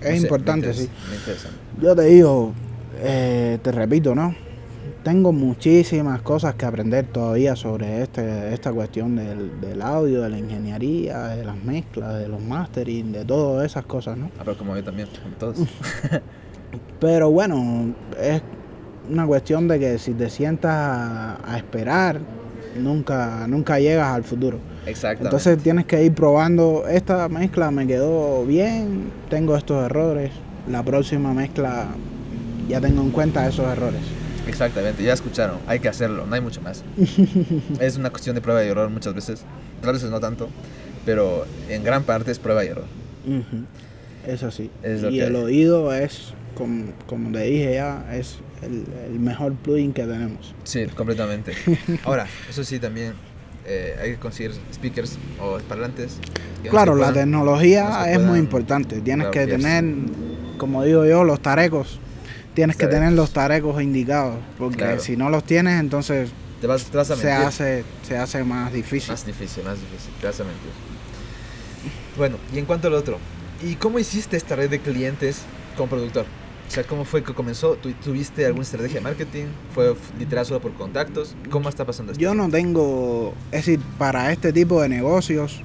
S1: no sé, me
S2: importante,
S1: interesa,
S2: sí.
S1: Me.
S2: Yo te digo, eh, te repito, ¿no? Tengo muchísimas cosas que aprender todavía sobre este, esta cuestión del, del audio, de la ingeniería, de las mezclas, de los mastering, de todas esas cosas, ¿no?
S1: Ah, pero como yo también, todos.
S2: Pero bueno, es una cuestión de que si te sientas a, a esperar, nunca, nunca llegas al futuro.
S1: Exactamente.
S2: Entonces tienes que ir probando, esta mezcla me quedó bien, tengo estos errores, la próxima mezcla ya tengo en cuenta esos errores.
S1: Exactamente, ya escucharon, hay que hacerlo, no hay mucho más. es una cuestión de prueba y error muchas veces, otras veces no tanto, pero en gran parte es prueba y error.
S2: Ujú, Eso sí.
S1: Es
S2: y el
S1: hay.
S2: oído es, como, como te dije ya, es el, el mejor plugin que tenemos.
S1: Sí, completamente. Ahora, eso sí, también eh, hay que conseguir speakers o parlantes. no
S2: Claro, la tecnología
S1: no
S2: es muy importante. Tienes que
S1: claro,
S2: tener, como digo yo, los tarecos. Tienes que tener los tarecos indicados, porque
S1: Claro.
S2: si no los tienes, entonces
S1: Te vas, te vas a
S2: se hace, se hace más difícil.
S1: Más difícil, más difícil, te vas a mentir. Bueno, y en cuanto al otro, ¿y cómo hiciste esta red de clientes como productor? O sea, ¿cómo fue que comenzó? ¿Tu- ¿Tuviste alguna estrategia de marketing? ¿Fue literal solo por contactos? ¿Cómo está pasando esto?
S2: Yo no tengo, es decir, para este tipo de negocios,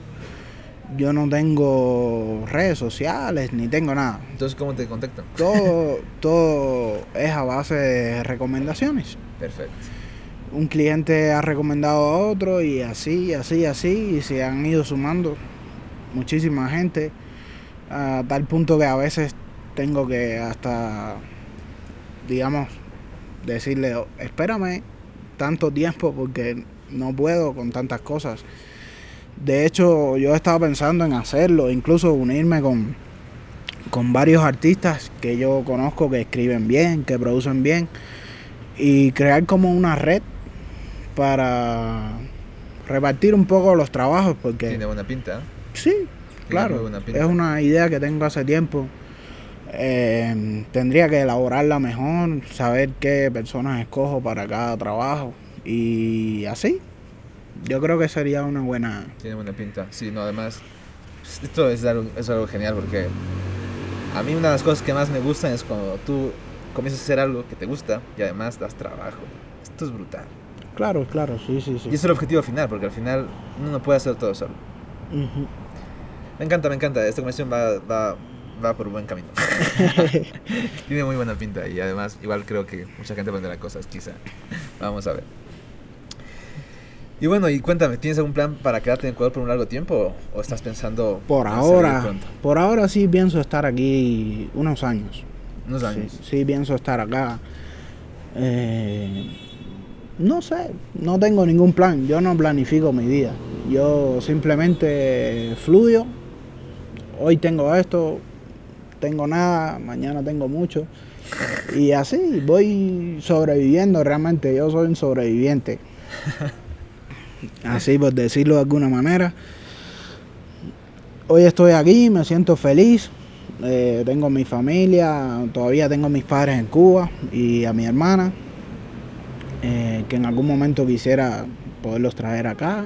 S2: yo no tengo redes sociales ni tengo nada.
S1: Entonces, ¿cómo te contactan?
S2: Todo, todo es a base de recomendaciones.
S1: Perfecto.
S2: un cliente ha recomendado a otro y así, así, así, y se han ido sumando muchísima gente a tal punto que a veces tengo que hasta, digamos, decirle, "Oh, espérame tanto tiempo porque no puedo con tantas cosas. De hecho, yo estaba pensando en hacerlo, incluso unirme con, con varios artistas que yo conozco que escriben bien, que producen bien, y crear como una red para repartir un poco los trabajos, porque
S1: Tiene buena pinta. ¿eh?
S2: sí, claro,
S1: buena pinta.
S2: es una idea que tengo hace tiempo. Eh, tendría que elaborarla mejor, saber qué personas escojo para cada trabajo y así. Yo creo que sería una buena...
S1: Tiene buena pinta. Sí, no, además, esto es algo, es algo genial porque a mí una de las cosas que más me gustan es cuando tú comienzas a hacer algo que te gusta y además das trabajo. Esto es brutal.
S2: Claro, claro, sí, sí, sí.
S1: Y es el objetivo final, porque al final uno no puede hacer todo solo. Me encanta, me encanta. Esta conversación va, va, va por buen camino. Tiene muy buena pinta y además igual creo que mucha gente aprenderá cosas, quizá. Vamos a ver. Y bueno, y cuéntame, ¿tienes algún plan para quedarte en Ecuador por un largo tiempo o estás pensando
S2: Por ahora, por ahora sí pienso estar aquí unos años.
S1: Unos años.
S2: Sí, sí pienso estar acá. Eh, no sé, no tengo ningún plan. Yo no planifico mi vida. Yo simplemente fluyo. Hoy tengo esto, tengo nada, mañana tengo mucho. Y así voy sobreviviendo realmente. Yo soy un sobreviviente. Así por decirlo de alguna manera. Hoy estoy aquí, me siento feliz. Eh, tengo mi familia, todavía tengo mis padres en Cuba y a mi hermana, eh, que en algún momento quisiera poderlos traer acá.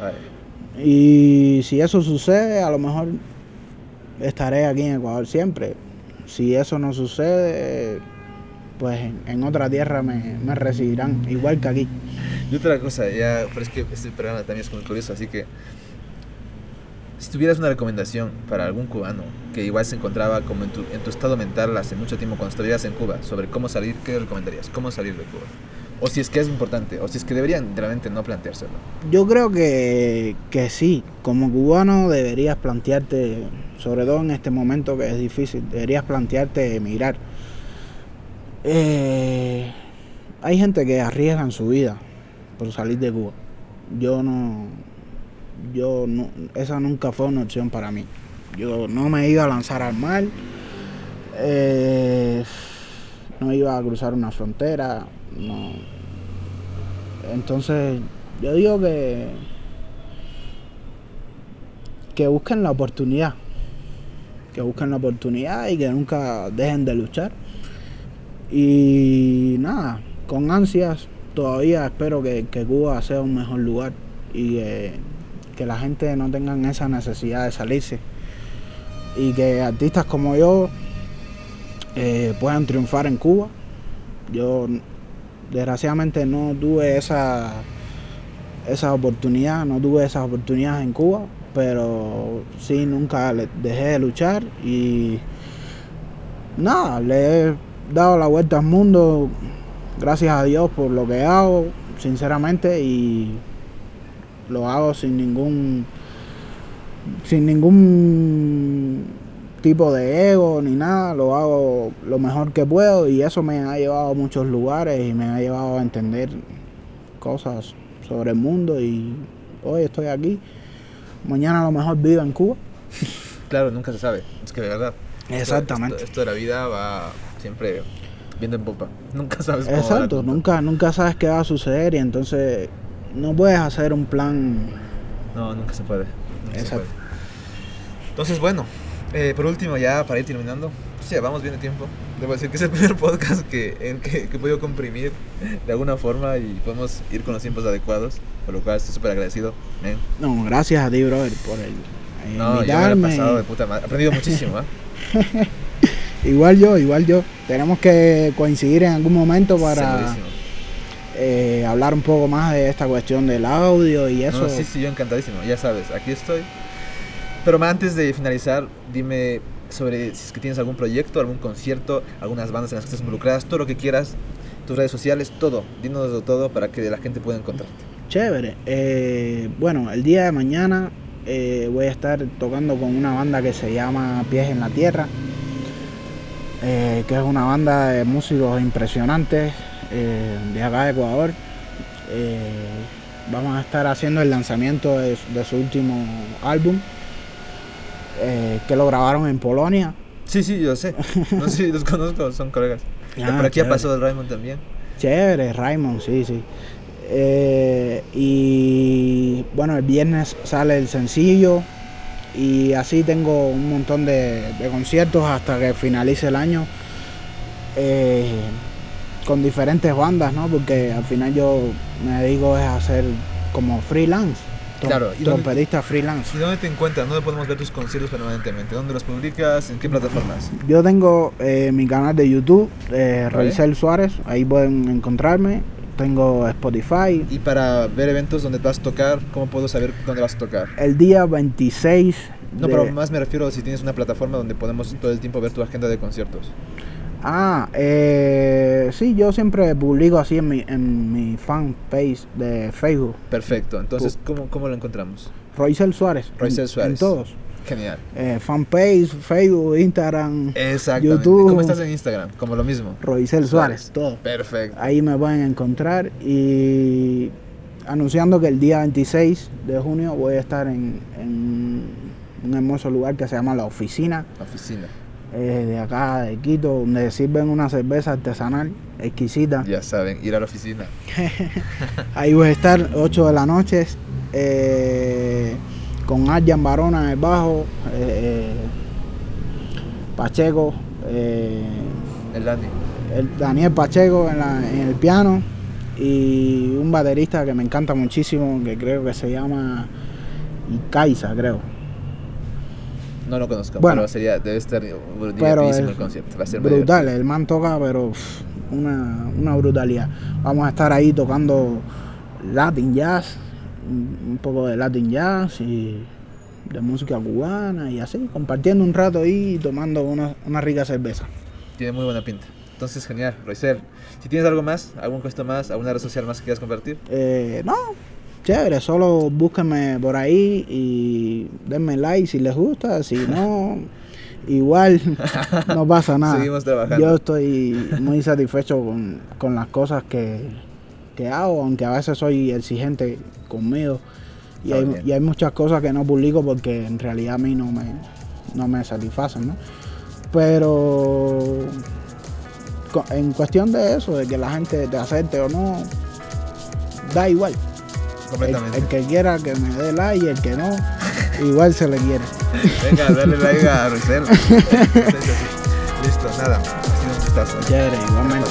S1: Ay,
S2: Y si eso sucede, a lo mejor estaré aquí en Ecuador siempre. Si eso no sucede, pues en, en otra tierra me, me recibirán, igual que aquí.
S1: Y otra cosa, ya, pero es que este programa también es muy curioso, así que si tuvieras una recomendación para algún cubano que igual se encontraba como en tu, en tu estado mental hace mucho tiempo cuando estuvieras en Cuba, sobre cómo salir, ¿qué recomendarías? ¿Cómo salir de Cuba? O si es que es importante, o si es que deberían realmente no planteárselo.
S2: Yo creo que, que sí, como cubano deberías plantearte, sobre todo en este momento que es difícil, deberías plantearte emigrar. Eh, hay gente que arriesgan su vida por salir de Cuba. Yo no, yo no, esa nunca fue una opción para mí. Yo no me iba a lanzar al mar, eh, no iba a cruzar una frontera, no. Entonces, yo digo que que busquen la oportunidad, que busquen la oportunidad y que nunca dejen de luchar. Y nada, con ansias todavía espero que, que Cuba sea un mejor lugar y que, la gente no tengan esa necesidad de salirse y que artistas como yo eh, puedan triunfar en Cuba. Yo desgraciadamente no tuve esa esa oportunidad, no tuve esas oportunidades en Cuba, pero sí nunca dejé de luchar y nada, le he dado la vuelta al mundo, gracias a Dios por lo que hago, sinceramente, y lo hago sin ningún sin ningún tipo de ego ni nada, lo hago lo mejor que puedo y eso me ha llevado a muchos lugares y me ha llevado a entender cosas sobre el mundo y hoy estoy aquí, mañana a lo mejor vivo en Cuba.
S1: Claro, nunca se sabe, es que de verdad. esto-
S2: Exactamente.
S1: Esto, esto de la vida va siempre viendo en popa. Nunca sabes cómo
S2: Exacto, nunca, nunca sabes qué va a suceder y entonces no puedes hacer un plan.
S1: No, nunca se puede. nunca se
S2: Exacto.
S1: puede. Entonces, bueno, eh, por último, ya para ir terminando, pues ya vamos bien de tiempo. Debo decir que es el primer podcast que, en que, que he podido comprimir de alguna forma y podemos ir con los tiempos adecuados, por lo cual estoy súper agradecido. men.
S2: No, gracias a ti, brother, por el eh,
S1: No, yo me lo he pasado de puta madre. He aprendido muchísimo, ¿eh?
S2: Igual yo, igual yo. Tenemos que coincidir en algún momento para eh, hablar un poco más de esta cuestión del audio y eso.
S1: No, sí, sí, yo encantadísimo, ya sabes, aquí estoy. Pero antes de finalizar, dime sobre si es que tienes algún proyecto, algún concierto, algunas bandas en las que estés involucradas, todo lo que quieras tus redes sociales, todo. Dinos todo para que la gente pueda encontrarte.
S2: Chévere. Eh, bueno, el día de mañana eh, voy a estar tocando con una banda que se llama Pies en la Tierra, eh, que es una banda de músicos impresionantes eh, de acá de Ecuador. Eh, vamos a estar haciendo el lanzamiento de, de su último álbum, que lo grabaron en Polonia.
S1: Sí, sí, yo sé. No si los conozco, son colegas.
S2: Ah,
S1: Por aquí ha pasado el Raymond también.
S2: Chévere, Raymond, sí, sí. Eh, y bueno, el viernes sale el sencillo y así tengo un montón de, de conciertos hasta que finalice el año eh, con diferentes bandas, ¿no? Porque al final yo me dedico es a hacer como freelance,
S1: Claro, ¿y dónde-
S2: trompetista freelance.
S1: ¿Y dónde te encuentras? ¿Dónde podemos ver tus conciertos permanentemente? ¿Dónde los publicas? ¿En qué plataformas?
S2: Yo tengo eh, mi canal de YouTube, eh, Suárez, ahí pueden encontrarme. Tengo Spotify,
S1: Y para ver eventos donde vas a tocar, ¿cómo puedo saber dónde vas a tocar?
S2: el día 26
S1: No,
S2: de-
S1: pero más me refiero si tienes una plataforma donde podemos todo el tiempo ver tu agenda de conciertos.
S2: Ah, eh, sí, yo siempre publico así en mi, en mi fanpage de Facebook,
S1: Perfecto. Entonces, ¿cómo, cómo lo encontramos?
S2: Roisel Suárez.
S1: Roisel
S2: en-
S1: Suárez.
S2: En todos.
S1: Genial.
S2: Eh, fanpage, Facebook, Instagram. YouTube.
S1: ¿Cómo estás en Instagram? Como lo mismo.
S2: Roisel Suárez, todo.
S1: Perfecto.
S2: Ahí me pueden encontrar y anunciando que el día 26 de junio voy a estar en, en un hermoso lugar que se llama La Oficina.
S1: Oficina.
S2: eh, de acá de Quito, donde sirven una cerveza artesanal exquisita.
S1: Ya saben, ir a la oficina.
S2: Ahí voy a estar 8 de la noche eh, con Arjan Barona en el bajo, eh, eh, Pacheco, eh,
S1: El
S2: Daniel Pacheco en, la- en el piano y un baterista que me encanta muchísimo, que creo que se llama Icaiza, creo.
S1: No lo conozco.
S2: Bueno.
S1: pero sería, debe estar
S2: es
S1: el concierto. Va a ser
S2: brutal, el man toca, pero una brutalidad. Vamos a estar ahí tocando Latin Jazz, un poco de Latin Jazz y de música cubana y así, compartiendo un rato ahí y tomando una, una rica cerveza.
S1: Tiene muy buena pinta. Entonces, genial. Roiser, si tienes algo más, algún puesto más, alguna red social más que quieras compartir,
S2: Eh, no, chévere, solo búsquenme por ahí y denme like si les gusta, si no, igual no pasa nada.
S1: Seguimos trabajando.
S2: Yo estoy muy satisfecho con, con las cosas que, que hago, aunque a veces soy exigente conmigo. Y hay,
S1: bien.
S2: y hay muchas cosas que no publico porque en realidad a mí no me, no me satisfacen, ¿no? Pero en cuestión de eso, de que la gente te acepte o no, da igual. El,
S1: completamente.
S2: el que quiera que me dé like y el que no, igual se le quiere.
S1: Venga, dale like a Roiser. Listo, nada. Ha sido un gustazo.
S2: Chévere, igualmente.